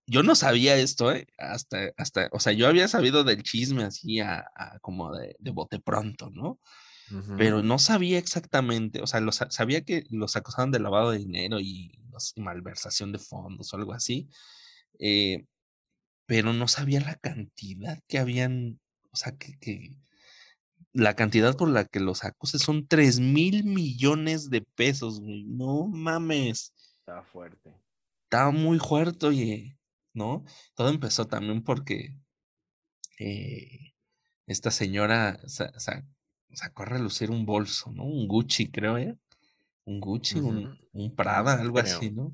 yo no sabía esto, ¿eh? Hasta, hasta, o sea, yo había sabido del chisme así a, como de, de, bote pronto, ¿no? Pero no sabía exactamente, o sea, sabía que los acusaban de lavado de dinero y, malversación de fondos o algo así, eh, pero no sabía la cantidad que habían, o sea, que, que la cantidad por la que los acuses son 3 mil millones de pesos, güey. No mames. Está fuerte. Está muy fuerte, oye. ¿no? Todo empezó también porque eh, esta señora sacó a relucir un bolso, ¿no? Un Gucci, creo, ¿eh? Un Gucci, un, Prada, algo así, ¿no?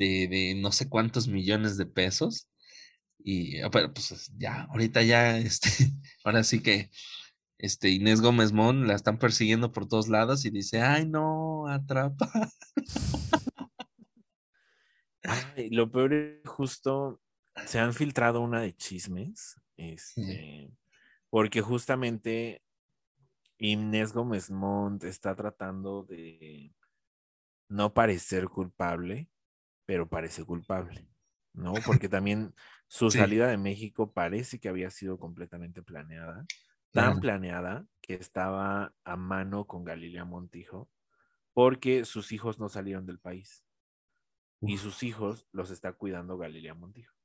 De, de, no sé cuántos millones de pesos. Y, ah, pero pues ya, ahorita ya, este, ahora sí que, este, Inés Gómez Mon la están persiguiendo por todos lados y dice, ay, no, atrapa. lo peor es justo, se han filtrado una de chismes, este, porque justamente Inés Gómez Montt está tratando de no parecer culpable, pero parece culpable, ¿no? Porque también su salida de México parece que había sido completamente planeada, tan planeada que estaba a mano con Galilea Montijo, porque sus hijos no salieron del país y sus hijos los está cuidando Galilea Montijo.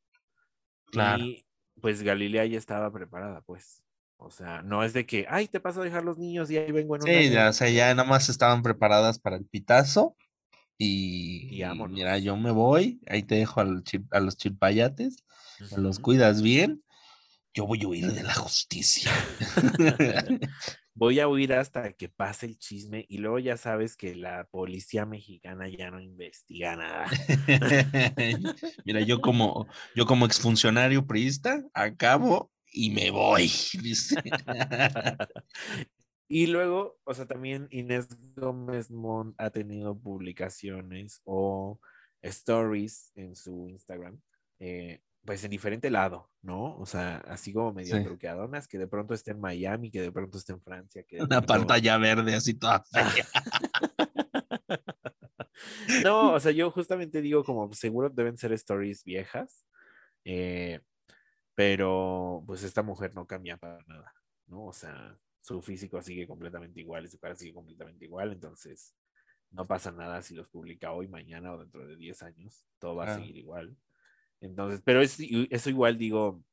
Claro. Y pues Galilea ya estaba preparada, pues. O sea, no es de que, ay, te paso a dejar los niños y ahí vengo en un Sí, ya, o sea, ya nada más estaban preparadas para el pitazo. Y, mira, yo me voy, ahí te dejo a los chilpayates, los cuidas bien. Yo voy a huir de la justicia. voy a huir hasta que pase el chisme y luego ya sabes que la policía mexicana ya no investiga nada. Mira, yo como, yo como exfuncionario priista acabo y me voy. Y luego, o sea, también Inés Gómez Mont ha tenido publicaciones o stories en su Instagram eh, pues en diferente lado, ¿no? O sea, así como medio truqueadonas, que de pronto esté en Miami, que de pronto esté en Francia. Que Una pantalla verde así toda fea. no, o sea, yo justamente digo como seguro deben ser stories viejas, eh, pero pues esta mujer no cambia para nada, ¿no? O sea, su físico sigue completamente igual y su cara sigue completamente igual, entonces no pasa nada si los publica hoy, mañana o dentro de 10 años, todo va a seguir igual. Entonces, pero eso igual digo,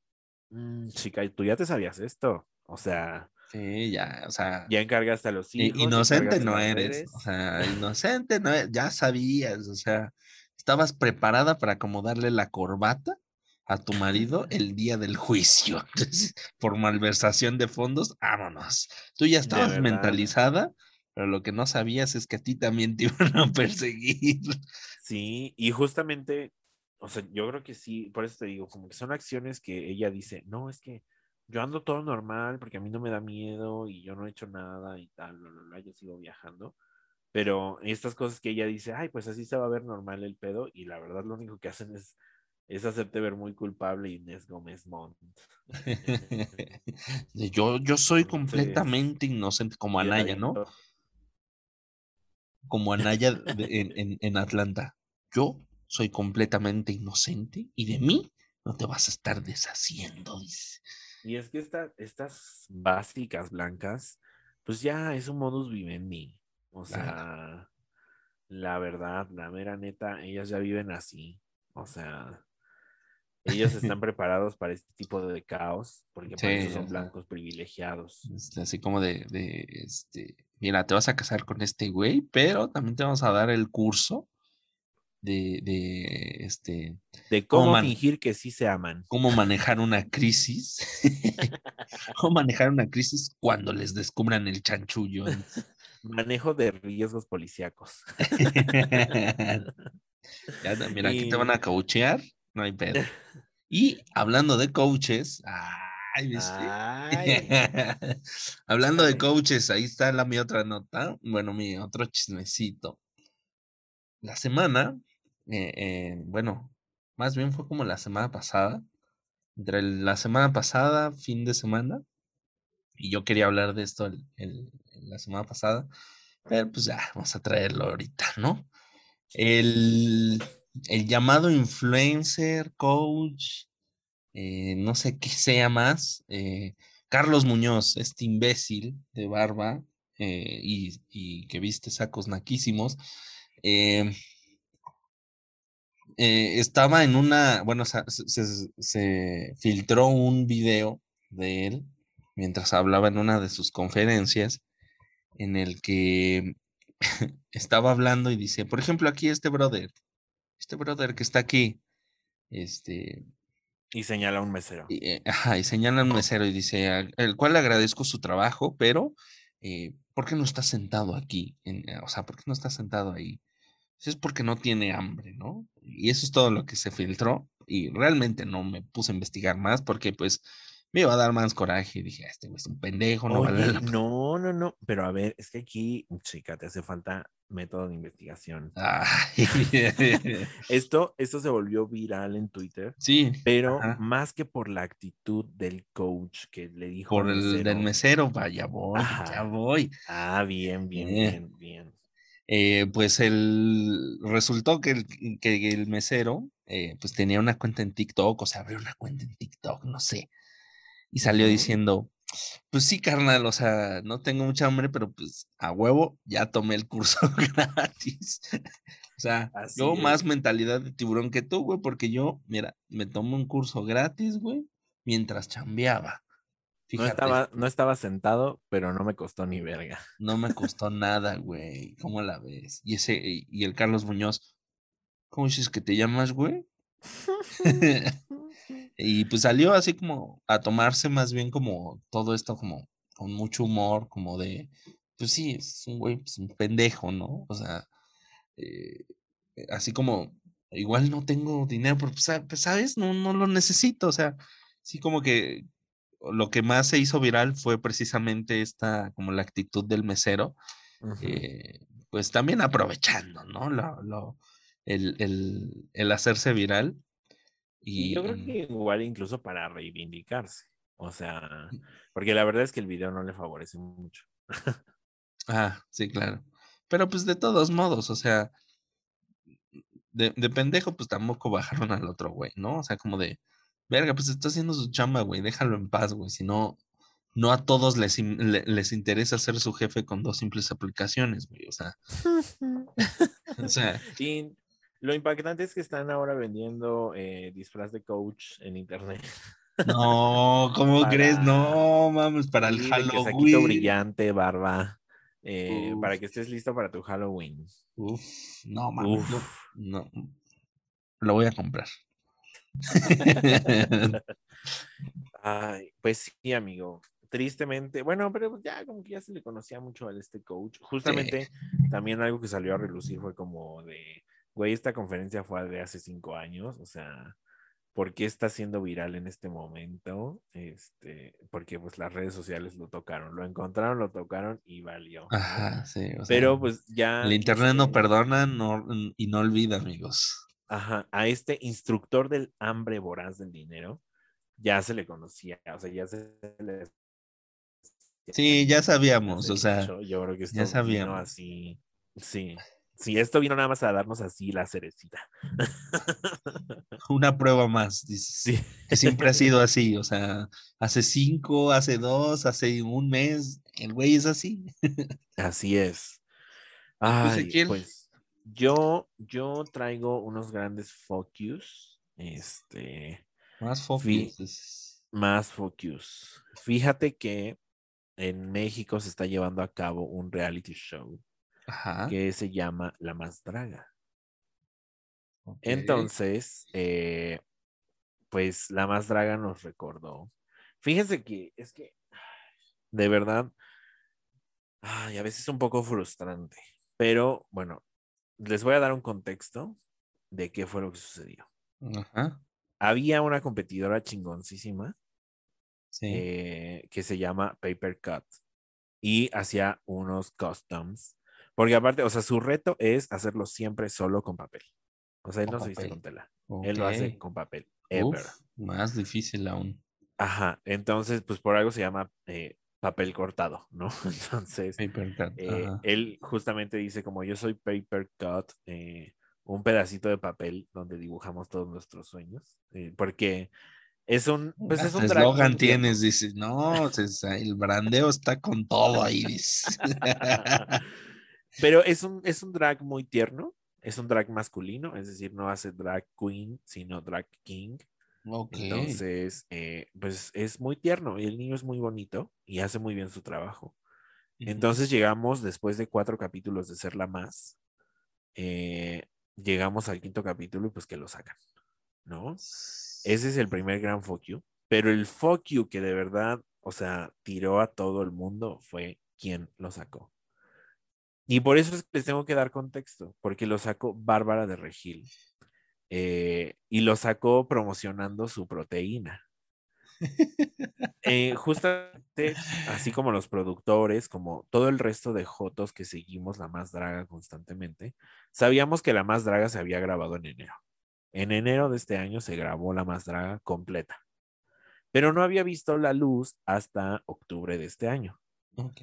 mm, chica, tú ya te sabías esto. O sea. Sí, ya, o sea. Ya encargaste a los hijos. Inocente no eres. O sea, inocente no eres, ya sabías, o sea, estabas preparada para acomodarle la corbata a tu marido el día del juicio. por malversación de fondos, vámonos. Tú ya estabas mentalizada, pero lo que no sabías es que a ti también te iban a perseguir. Sí, y justamente o sea, yo creo que sí, por eso te digo, como que son acciones que ella dice, no, es que yo ando todo normal porque a mí no me da miedo y yo no he hecho nada y tal, yo sigo viajando. Pero estas cosas que ella dice, ay, pues así se va a ver normal el pedo y la verdad lo único que hacen es, es hacerte ver muy culpable Inés Gómez Montt. yo, yo soy completamente inocente como Anaya, ¿no? Como Anaya en, en, en Atlanta. Yo soy completamente inocente y de mí no te vas a estar deshaciendo, dice. Y es que estas básicas blancas, pues ya es un modus vivendi. O sea, la verdad, la mera neta, ellas ya viven así. O sea, ellos están preparados para este tipo de caos, porque son blancos privilegiados. Este, así como de, de, este, mira, te vas a casar con este güey, pero también te vamos a dar el curso de, de este de cómo, fingir que sí se aman. Cómo manejar una crisis. cómo manejar una crisis cuando les descubran el chanchullo. Manejo de riesgos policíacos. mira, aquí te van a coachear, no hay pedo. Y hablando de coaches, ay, ¿viste? hablando de coaches, ahí está la mi otra nota, bueno, mi otro chismecito. La semana eh, eh, bueno, más bien fue como la semana pasada, entre la semana pasada, fin de semana, y yo quería hablar de esto el, la semana pasada, pero pues ya, vamos a traerlo ahorita, ¿no? El, el llamado influencer, coach, eh, no sé qué sea más, eh, Carlos Muñoz, este imbécil de barba eh, y, y que viste sacos naquísimos, estaba en una, bueno, se- se filtró un video de él mientras hablaba en una de sus conferencias en el que estaba hablando y dice, por ejemplo, aquí este brother, este brother que está aquí, este, Y señala a un mesero. y, eh, ajá, y señala a un mesero y dice, "Al- el cual le agradezco su trabajo, pero eh, ¿por qué no está sentado aquí? En- eh, o sea, ¿por qué no está sentado ahí? Pues Es porque no tiene hambre, ¿no? Y eso es todo lo que se filtró y realmente no me puse a investigar más porque pues me iba a dar más coraje y dije, "Ah, este güey es un pendejo, no vale Oye, la pena". no, no, no. Pero a ver, es que aquí, chica, te hace falta método de investigación. Ay, Esto, esto se volvió viral en Twitter, sí, pero ajá. más que por la actitud del coach que le dijo por el del mesero, mesero, vaya voy, ya voy. Ah, bien, bien, Eh. bien, bien. Eh, pues el resultó que el, que el mesero eh, pues tenía una cuenta en TikTok, o sea, abrió una cuenta en TikTok, no sé. Y salió diciendo, pues sí, carnal, o sea, no tengo mucha hambre, pero pues a huevo ya tomé el curso gratis. O sea, Así yo más mentalidad de tiburón que tú, güey, porque yo, mira, me tomo un curso gratis, güey, mientras chambeaba. No estaba, no estaba sentado, pero no me costó ni verga. No me costó nada, güey. ¿Cómo la ves? Y ese, y el Carlos Muñoz, ¿cómo dices que te llamas, güey? y pues salió así como a tomarse más bien como todo esto como con mucho humor, como de, pues sí, es un güey, pues un pendejo, ¿no? O sea, eh, así como, igual no tengo dinero, pero pues, pues, ¿sabes? No, no lo necesito, o sea, sí como que lo que más se hizo viral fue precisamente esta, como la actitud del mesero, eh, pues también aprovechando, ¿no? Lo, lo- el, el, el hacerse viral. Y Y, yo creo que igual incluso para reivindicarse. O sea, porque la verdad es que el video no le favorece mucho. Ah, sí, claro. Pero pues de todos modos, o sea, de, de pendejo, pues tampoco bajaron al otro güey, ¿no? O sea, como de, verga, pues está haciendo su chamba, güey, déjalo en paz, güey. Si no, no a todos les, les interesa ser su jefe con dos simples aplicaciones, güey. O sea, o sea, lo impactante es que están ahora vendiendo eh, disfraz de coach en internet. no, ¿cómo Para- crees? No, mames, para el Sí, Halloween. brillante, barba. eh, para que estés listo para tu Halloween. Uf, no, mames, Uf. no, lo voy a comprar. Ay, pues sí, amigo. Tristemente, bueno, pero ya como que ya se le conocía mucho a este coach. Justamente también algo que salió a relucir fue como de, güey, esta conferencia fue de hace cinco años, o sea, ¿por qué está siendo viral en este momento? Este, porque pues las redes sociales lo tocaron, lo encontraron, lo tocaron y valió. Ajá, sí. o sea, Pero pues ya. el internet no este, perdona no, y no olvida, amigos. Ajá, a este instructor del hambre voraz del dinero ya se le conocía, o sea, ya se le... Sí, ya sabíamos, o sea, yo creo que esto ya sabíamos. así, sí, sí, esto vino nada más a darnos así la cerecita. una prueba más, dices. Sí, Que siempre ha sido así, o sea, hace cinco, hace dos, hace un mes, el güey es así. así es. tú, Ay, Ezequiel? pues yo, yo traigo unos grandes focus, este, Más focus. más focus. Fíjate que en México se está llevando a cabo un reality show Ajá. que se llama La Más Draga. ok. Entonces, eh, pues La Más Draga nos recordó. Fíjense que es que, de verdad, ay, a veces es un poco frustrante, pero bueno, les voy a dar un contexto de qué fue lo que sucedió. Ajá. Había una competidora chingoncísima Sí. eh, que se llama Paper Cut y hacía unos customs. Porque aparte, o sea, su reto es hacerlo siempre solo con papel. O sea, él Con no se viste papel. con tela. Él lo hace con papel. Ever. Uf, más difícil aún. Ajá. Entonces, pues por algo se llama eh, papel cortado, ¿no? Entonces, Paper cut, eh, él justamente dice como yo soy paper cut, eh, un pedacito de papel donde dibujamos todos nuestros sueños, eh, porque es un, pues es un eslogan tienes, dices, no, el brandeo está con todo ahí, dices. Pero es un, es un drag muy tierno, es un drag masculino, es decir, no hace drag queen, sino drag king. ok. Entonces, eh, pues es muy tierno y el niño es muy bonito y hace muy bien su trabajo. Entonces llegamos, después de cuatro capítulos de ser la más, eh, llegamos al quinto capítulo y pues que lo sacan, ¿no? Ese es el primer gran fuck you, pero el fuck you que de verdad, o sea, tiró a todo el mundo fue quien lo sacó. Y por eso es que les tengo que dar contexto, porque lo sacó Bárbara de Regil. eh, y lo sacó promocionando su proteína. Eh, justamente así como los productores, como todo el resto de Jotos que seguimos la más draga constantemente, sabíamos que la más draga se había grabado en enero. En enero de este año se grabó la más draga completa, pero no había visto la luz hasta octubre de este año. Ok.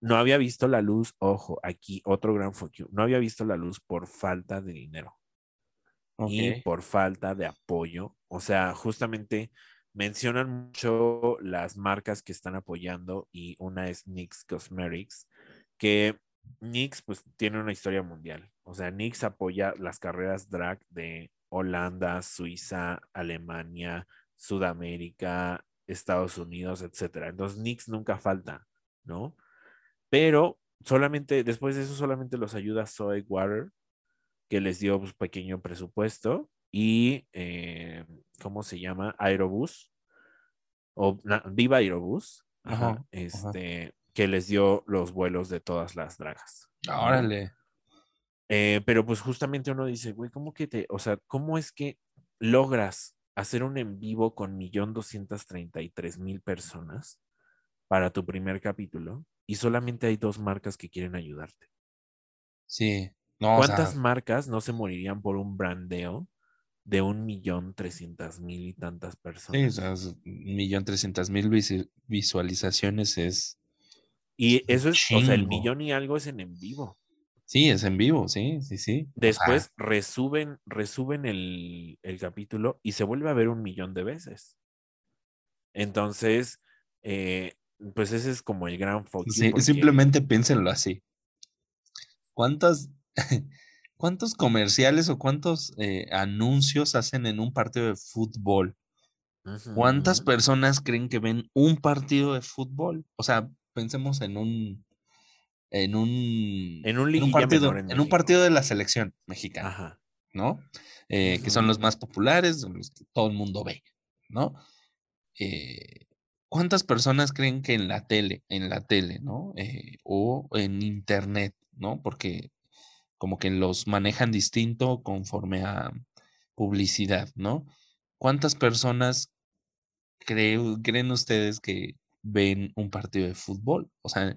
No había visto la luz, ojo, aquí otro gran fuck you, no había visto la luz por falta de dinero y por falta de apoyo. O sea, justamente mencionan mucho las marcas que están apoyando y una es NYX Cosmetics, que NYX pues tiene una historia mundial. O sea, NYX apoya las carreras drag de Holanda, Suiza, Alemania, Sudamérica, Estados Unidos, etcétera. Entonces NYX nunca falta, ¿no? Pero solamente, después de eso solamente los ayuda Soy Water, que les dio pues, pequeño presupuesto, y, eh, ¿cómo se llama? Aerobús, o na- Viva Aerobús, ajá, Ajá, este, que les dio los vuelos de todas las dragas. Órale. Eh, pero pues justamente uno dice, güey, ¿cómo que te, o sea, cómo es que logras hacer un en vivo con 1.233.000 personas para tu primer capítulo y solamente hay dos marcas que quieren ayudarte? Sí. No, o ¿Cuántas sea, marcas no se morirían por un brandeo de un millón trescientas mil y tantas sí, o personas? sea, es un millón trescientas mil visualizaciones es. y eso es, o sea, el millón y algo es en en vivo. Sí, es en vivo, sí, sí, sí. Después resuben, resuben el, el capítulo y se vuelve a ver un millón de veces. Entonces, eh, pues ese es como el gran foco. sí, simplemente piénsenlo así. ¿Cuántas, cuántos comerciales o cuántos eh, anuncios hacen en un partido de fútbol? ¿Cuántas personas creen que ven un partido de fútbol? O sea, pensemos en un en un En un liguilla partido menor en en un partido de la selección mexicana, Ajá. ¿no? Eh, que son los más populares, los que todo el mundo ve, ¿no? Eh, ¿Cuántas personas creen que en la tele, en la tele, ¿no? Eh, o en internet, ¿no? Porque como que los manejan distinto conforme a publicidad, ¿no? ¿Cuántas personas creen ustedes que ven un partido de fútbol? O sea,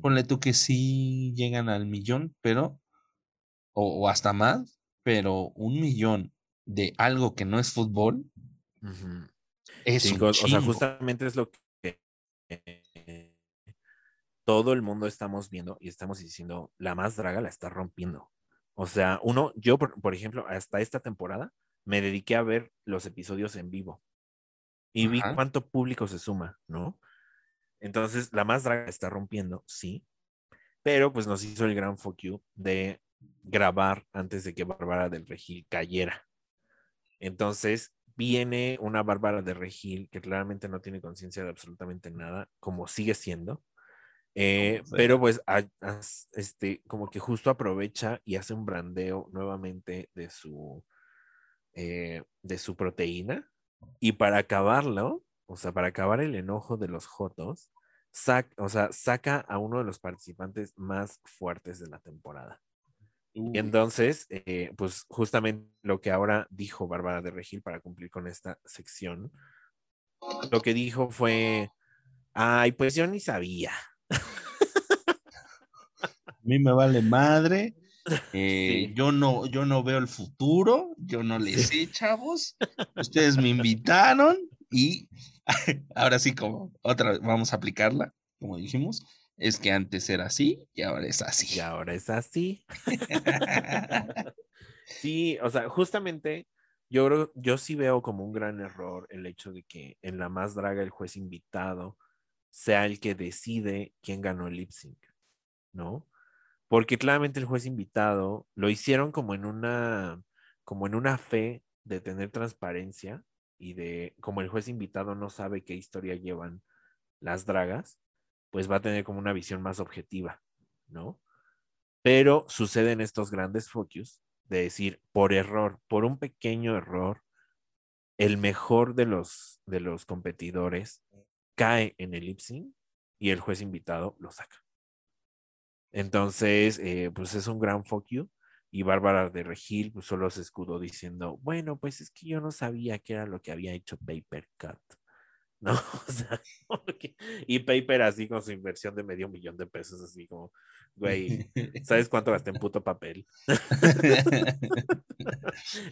ponle tú que sí llegan al millón, pero, o, o hasta más, pero un millón de algo que no es fútbol Ujú. Es o sea, justamente es lo que eh, todo el mundo estamos viendo y estamos diciendo, la más draga la está rompiendo. O sea, uno, yo, por, por ejemplo, hasta esta temporada me dediqué a ver los episodios en vivo y vi Ajá. cuánto público se suma, ¿no? Entonces, la más draga está rompiendo, sí, pero pues nos hizo el gran fuck you de grabar antes de que Bárbara del Regil cayera. Entonces, viene una Bárbara de Regil que claramente no tiene conciencia de absolutamente nada, como sigue siendo. eh, pero pues a- este, como que justo aprovecha y hace un brandeo nuevamente de su eh, de su proteína y para acabarlo, o sea, para acabar el enojo de los Jotos, sac- o sea, saca a uno de los participantes más fuertes de la temporada. Y entonces, eh, pues justamente lo que ahora dijo Bárbara de Regil para cumplir con esta sección, lo que dijo fue, ay, pues yo ni sabía. a mí me vale madre. eh, Sí. yo no, yo no veo el futuro, yo no le sé, chavos. Ustedes me invitaron y ahora sí, como otra vez, vamos a aplicarla, como dijimos. Es que antes era así y ahora es así. Y ahora es así. sí, o sea, justamente yo creo, yo sí veo como un gran error el hecho de que en la más draga el juez invitado sea el que decide quién ganó el lip sync, ¿no? Porque claramente el juez invitado lo hicieron como en una, como en una fe de tener transparencia y de, como el juez invitado no sabe qué historia llevan las dragas, pues va a tener como una visión más objetiva, ¿no? Pero suceden estos grandes focus de decir, por error, por un pequeño error, el mejor de los, de los competidores cae en el lip sync y el juez invitado lo saca. Entonces, eh, pues es un gran fuck you. Y Bárbara de Regil pues, solo se escudó diciendo, bueno, pues es que yo no sabía qué era lo que había hecho Paper Cut. ¿No? O sea, y Paper así con su inversión de medio millón de pesos, así como, güey, ¿sabes cuánto gasté en puto papel?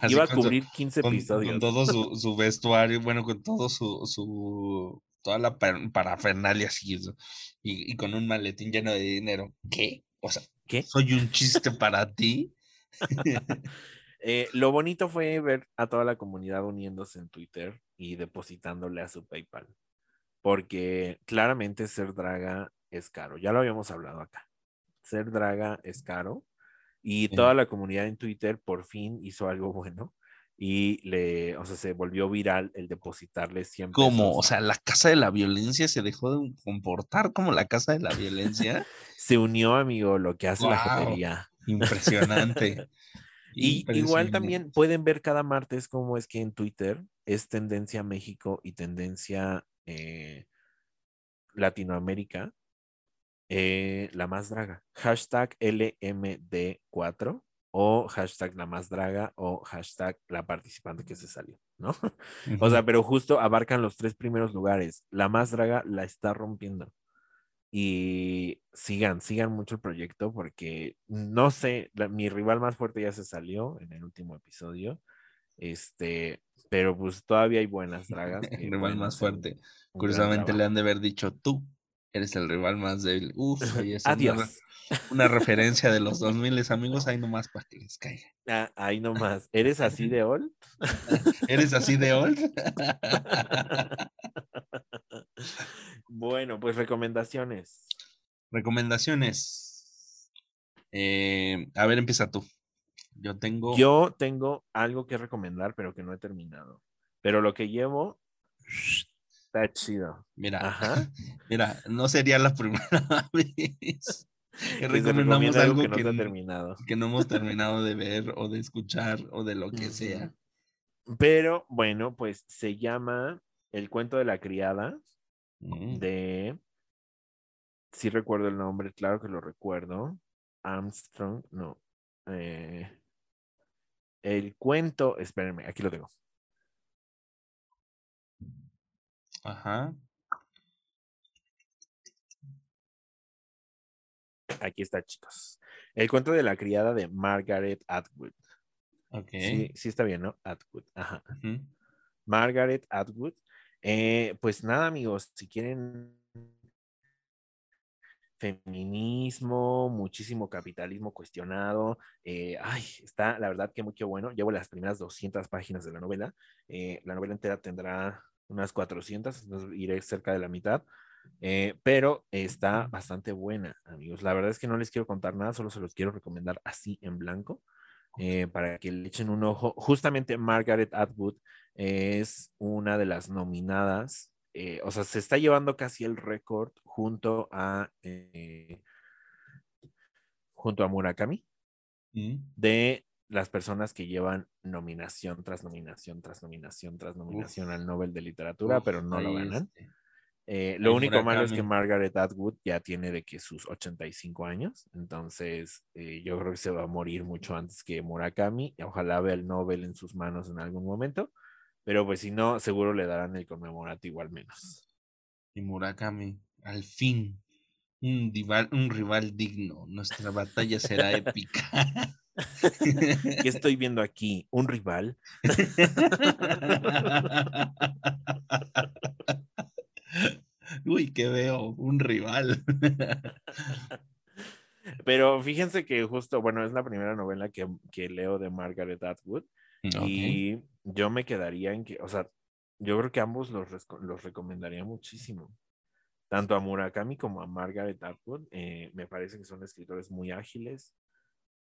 Iba a cubrir 15 episodios. Con todo su, su, vestuario, bueno, con todo su, su toda la parafernalia así, y, y, con un maletín lleno de dinero. ¿Qué? O sea, ¿qué? ¿Soy un chiste para ti? Eh, lo bonito fue ver a toda la comunidad uniéndose en Twitter y depositándole a su PayPal. Porque claramente ser draga es caro. Ya lo habíamos hablado acá. Ser draga es caro. Y toda la comunidad en Twitter por fin hizo algo bueno y le, o sea, se volvió viral el depositarle siempre. ¿Cómo? O sea, la casa de la violencia se dejó de comportar como la casa de la violencia. se unió, amigo, lo que hace la jotería. Impresionante. y igual también pueden ver cada martes cómo es que en Twitter es tendencia México y tendencia eh, Latinoamérica. Eh, la más draga. Hashtag LMD4 o hashtag la más draga o hashtag la participante que se salió, ¿no? O sea, pero justo abarcan los tres primeros lugares. La más draga la está rompiendo. Y sigan, sigan mucho el proyecto porque no sé, mi rival más fuerte ya se salió en el último episodio. Este, pero pues todavía hay buenas dragas. el rival más fuerte. Curiosamente le han de haber dicho tú eres el rival más débil. Uf, Adiós una referencia de los 2000 amigos, ahí nomás para que les caiga. Ah, ahí nomás. ¿Eres así de old? ¿Eres así de old? Bueno, pues recomendaciones. Recomendaciones. Eh, a ver, empieza tú. Yo tengo. Yo tengo algo que recomendar, pero que no he terminado. Pero lo que llevo está chido. Mira, Ajá. mira, no sería la primera vez que recomendamos algo, que, no, terminado. que no hemos terminado de ver o de escuchar o de lo que sea. Pero bueno, pues se llama El cuento de la criada mm. de... Sí recuerdo el nombre, claro que lo recuerdo. Armstrong, no. Eh, el cuento, espérenme, aquí lo tengo. Ajá. Aquí está, chicos. El cuento de la criada de Margaret Atwood. Ok. Sí, sí está bien, ¿no? Atwood. Ajá. Margaret Atwood. Eh, pues nada, amigos, si quieren feminismo, muchísimo capitalismo cuestionado. Eh, ay, está la verdad que mucho bueno. Llevo las primeras 200 páginas de la novela. Eh, la novela entera tendrá unas 400, entonces iré cerca de la mitad. Eh, pero está bastante buena, amigos. La verdad es que no les quiero contar nada, solo se los quiero recomendar así en blanco eh, para que le echen un ojo. Justamente Margaret Atwood es una de las nominadas, eh, o sea, se está llevando casi el récord junto a junto a Murakami mm. de las personas que llevan nominación tras nominación tras nominación tras nominación al Nobel de Literatura, pero no lo ganan. Este. Eh, lo único malo es que Margaret Atwood ya tiene de que sus 85 años, entonces eh, yo creo que se va a morir mucho antes que Murakami. Y ojalá vea el Nobel en sus manos en algún momento, pero pues si no, seguro le darán el conmemorativo al menos. Y Murakami, al fin, un rival, un rival digno. Nuestra batalla será épica. ¿Qué estoy viendo aquí? ¿Un rival? Uy, ¿qué veo? Un rival. Pero fíjense que justo, bueno, es la primera novela que, que leo de Margaret Atwood. Y yo me quedaría en que, o sea, yo creo que ambos los, los recomendaría muchísimo. Tanto a Murakami como a Margaret Atwood. Eh, me parece que son escritores muy ágiles,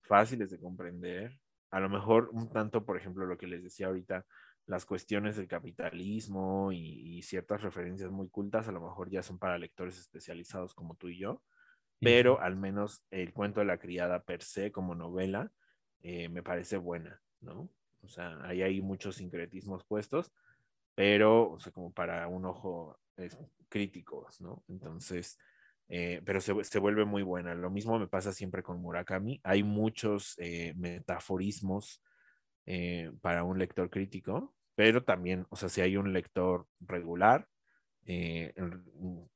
fáciles de comprender. A lo mejor un tanto, por ejemplo, lo que les decía ahorita, las cuestiones del capitalismo y, ciertas referencias muy cultas, a lo mejor ya son para lectores especializados como tú y yo, pero al menos el cuento de la criada per se como novela eh, me parece buena, ¿no? O sea, ahí hay muchos sincretismos puestos, pero, o sea, como para un ojo crítico, ¿no? Entonces, eh, pero se, se, vuelve muy buena. Lo mismo me pasa siempre con Murakami. Hay muchos eh, metaforismos eh, para un lector crítico, pero también, o sea, si hay un lector regular,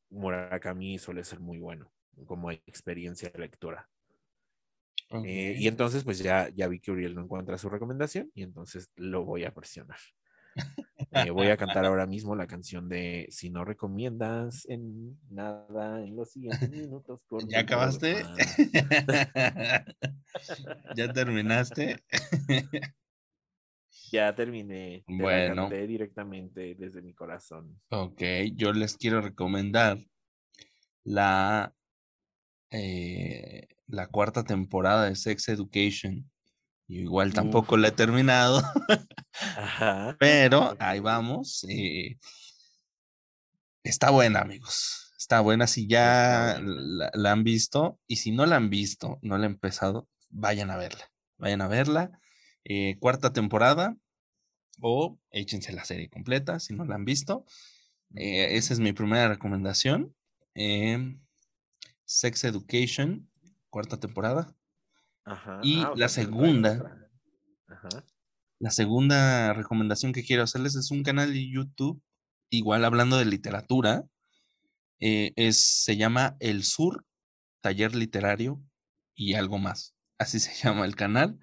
Murakami suele ser muy bueno como experiencia de lectura. y entonces, pues ya, ya vi que Uriel no encuentra su recomendación y entonces lo voy a presionar. Eh, voy a cantar ahora mismo la canción de Si no recomiendas en nada en los siguientes minutos. ¿Ya acabaste? ¿Ya terminaste? Ya terminé. bueno. canté directamente desde mi corazón. Ok, yo les quiero recomendar la, eh, la cuarta temporada de Sex Education. igual tampoco la he terminado. Pero ahí vamos. Eh, está buena, amigos. Está buena si ya la, han visto. Y si no la han visto, no la han empezado, vayan a verla. Vayan a verla. Eh, cuarta temporada. O échense la serie completa si no la han visto. Eh, esa es mi primera recomendación. Em, Sex Education, cuarta temporada. Y ah, la segunda. Ajá. La segunda recomendación que quiero hacerles es un canal de YouTube, igual hablando de literatura. Eh, es, se llama El Sur, Taller Literario y algo más. Así se llama el canal.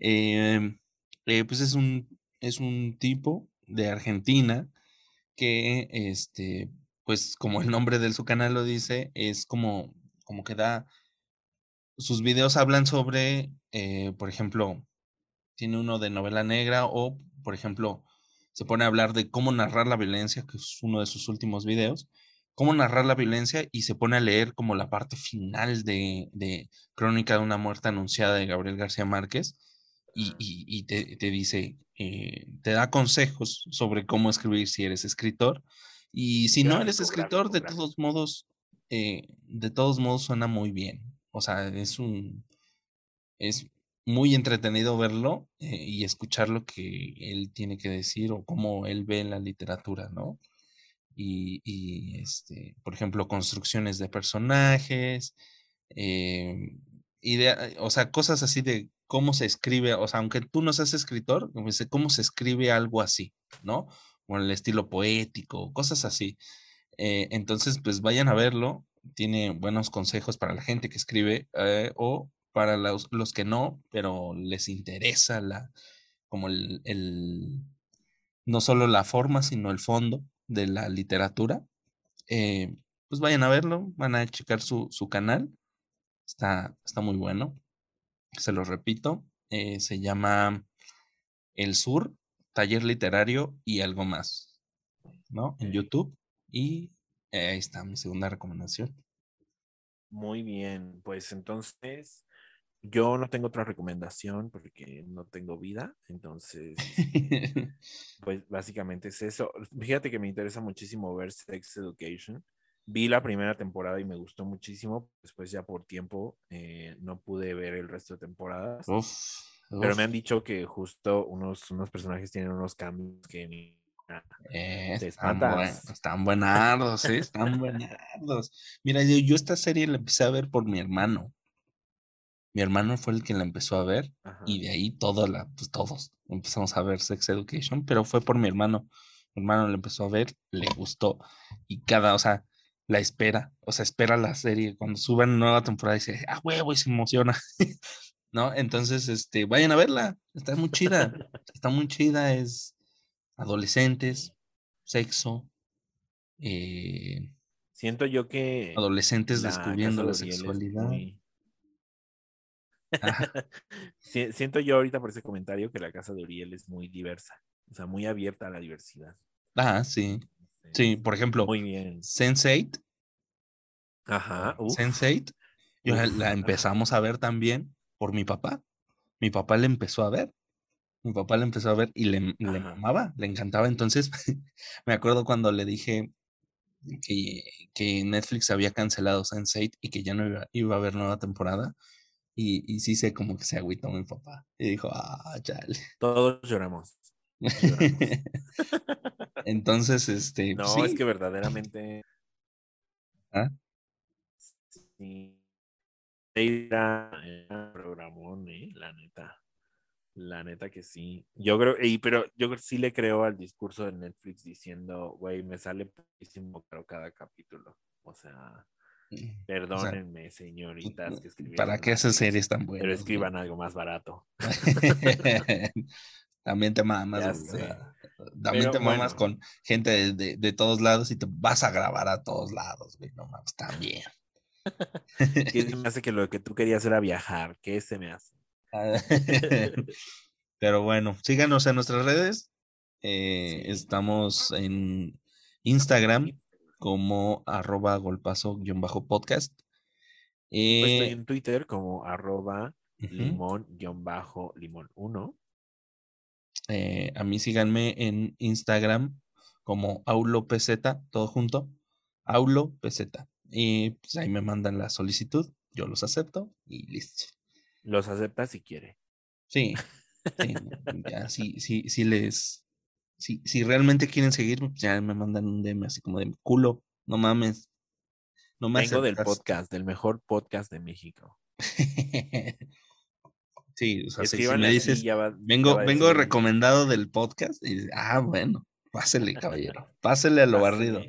Em, eh, pues es un, es un tipo de Argentina que, este, pues como el nombre de su canal lo dice, es como, como que da, sus videos hablan sobre, eh, por ejemplo, tiene uno de novela negra o, por ejemplo, se pone a hablar de cómo narrar la violencia, que es uno de sus últimos videos, cómo narrar la violencia y se pone a leer como la parte final de, Crónica de una muerte anunciada de Gabriel García Márquez y, te, dice, eh, te da consejos sobre cómo escribir si eres escritor y si no eres escritor, de todos modos, eh, de todos modos suena muy bien. O sea, es un, es muy entretenido verlo eh, y escuchar lo que él tiene que decir o cómo él ve la literatura, ¿no? Y, este, por ejemplo, construcciones de personajes, eh, idea, o sea, cosas así de cómo se escribe, o sea, aunque tú no seas escritor, cómo se escribe algo así, ¿no? O el estilo poético, cosas así. Eh, entonces, pues vayan a verlo, tiene buenos consejos para la gente que escribe o para los, que no, pero les interesa la, como el, no solo la forma, sino el fondo de la literatura, eh, pues vayan a verlo, van a checar su, canal, está, está muy bueno, se lo repito, eh, se llama El Sur, Taller Literario y algo más, ¿no? En YouTube y eh, ahí está mi segunda recomendación. Muy bien, pues entonces yo no tengo otra recomendación porque no tengo vida, entonces, pues básicamente es eso. Fíjate que me interesa muchísimo ver Sex Education. Vi la primera temporada y me gustó muchísimo. Después ya por tiempo eh, no pude ver el resto de temporadas. Pero me han dicho que justo unos, unos personajes tienen unos cambios que eh, están, están buenardos, ¿eh? están buenardos. Mira, yo, yo esta serie la empecé a ver por mi hermano. Mi hermano fue el que la empezó a ver y de ahí todo la, pues todos empezamos a ver Sex Education, pero fue por mi hermano. Mi hermano la empezó a ver, le gustó y cada, o sea, la espera, o sea, espera la serie. Cuando suban nueva temporada dice, ah, huevo, y se emociona. ¿No? Entonces, este, vayan a verla, está muy chida, está muy chida, es adolescentes, sexo, eh, Siento yo que. Adolescentes la descubriendo la sexualidad. muy- Siento yo ahorita por ese comentario que la casa de Uriel es muy diversa. O sea, muy abierta a la diversidad. Ah, sí. Sí, por ejemplo, Muy bien. Sense8, Ajá. uf. Sense8, yo la, la empezamos a ver también por mi papá. Mi papá le empezó a ver. Mi papá le empezó a ver y le, le mamaba, le encantaba. Entonces, me acuerdo cuando le dije que, que Netflix había cancelado Sense8 y que ya no iba, iba a haber nueva temporada. Y, y sí sé como que se agüitó mi papá. Y dijo, ah, chale. Todos lloramos. Entonces, este. No, sí, es que verdaderamente. ¿Ah? Sí. Era, programón, ¿eh? La neta. La neta que sí. Yo creo, y, pero yo sí le creo al discurso de Netflix diciendo, güey, me sale poquísimo caro cada capítulo. O sea, perdónenme, señoritas que escribieron. ¿Para qué Netflix, series tan buenas? Pero escriban algo más barato. También te mamas, También Pero te mamas bueno. con gente de, de- de todos lados y te vas a grabar a todos lados, güey. No mames, también. ¿Qué se me hace que lo que tú querías era viajar? ¿Qué se me hace? Pero bueno, síganos en nuestras redes. Eh, Sí. Estamos en Instagram como arroba golpazo-podcast. Pues estoy Eh, en Twitter como arroba ujú. limón-limón 1. Eh, a mí síganme en Instagram como aulopz, todo junto, aulopz. Y pues ahí me mandan la solicitud, yo los acepto y listo. Los acepta si quiere. Sí, sí, ya, si, si, si les, si, si realmente quieren seguirme, pues ya me mandan un DM así como de culo, no mames. No me Vengo del aceptas". podcast, del mejor podcast de México. sí, o sea, si- me dices, va- vengo, vengo decir, recomendado del podcast, y dices, ah, bueno, pásele, caballero, pásele a lo barrido.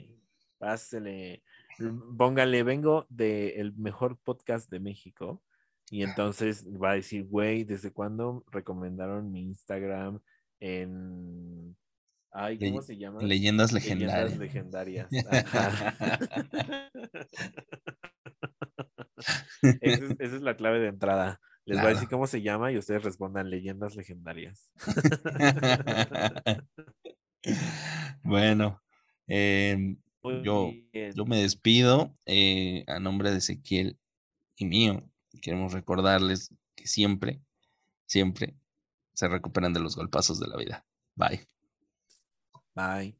Pásele. Póngale, vengo del mejor podcast de México. Y entonces va a decir, güey, ¿desde cuándo recomendaron mi Instagram en... Ay, ¿cómo Le- se llama? Leyendas Leyendas legendarias. legendarias. Esa, es, esa es la clave de entrada. Les voy a decir Claro. cómo se llama y ustedes respondan leyendas legendarias. bueno, em, yo, yo me despido eh, a nombre de Ezequiel y mío. Queremos recordarles que siempre, siempre se recuperan de los golpazos de la vida. Bye. Bye.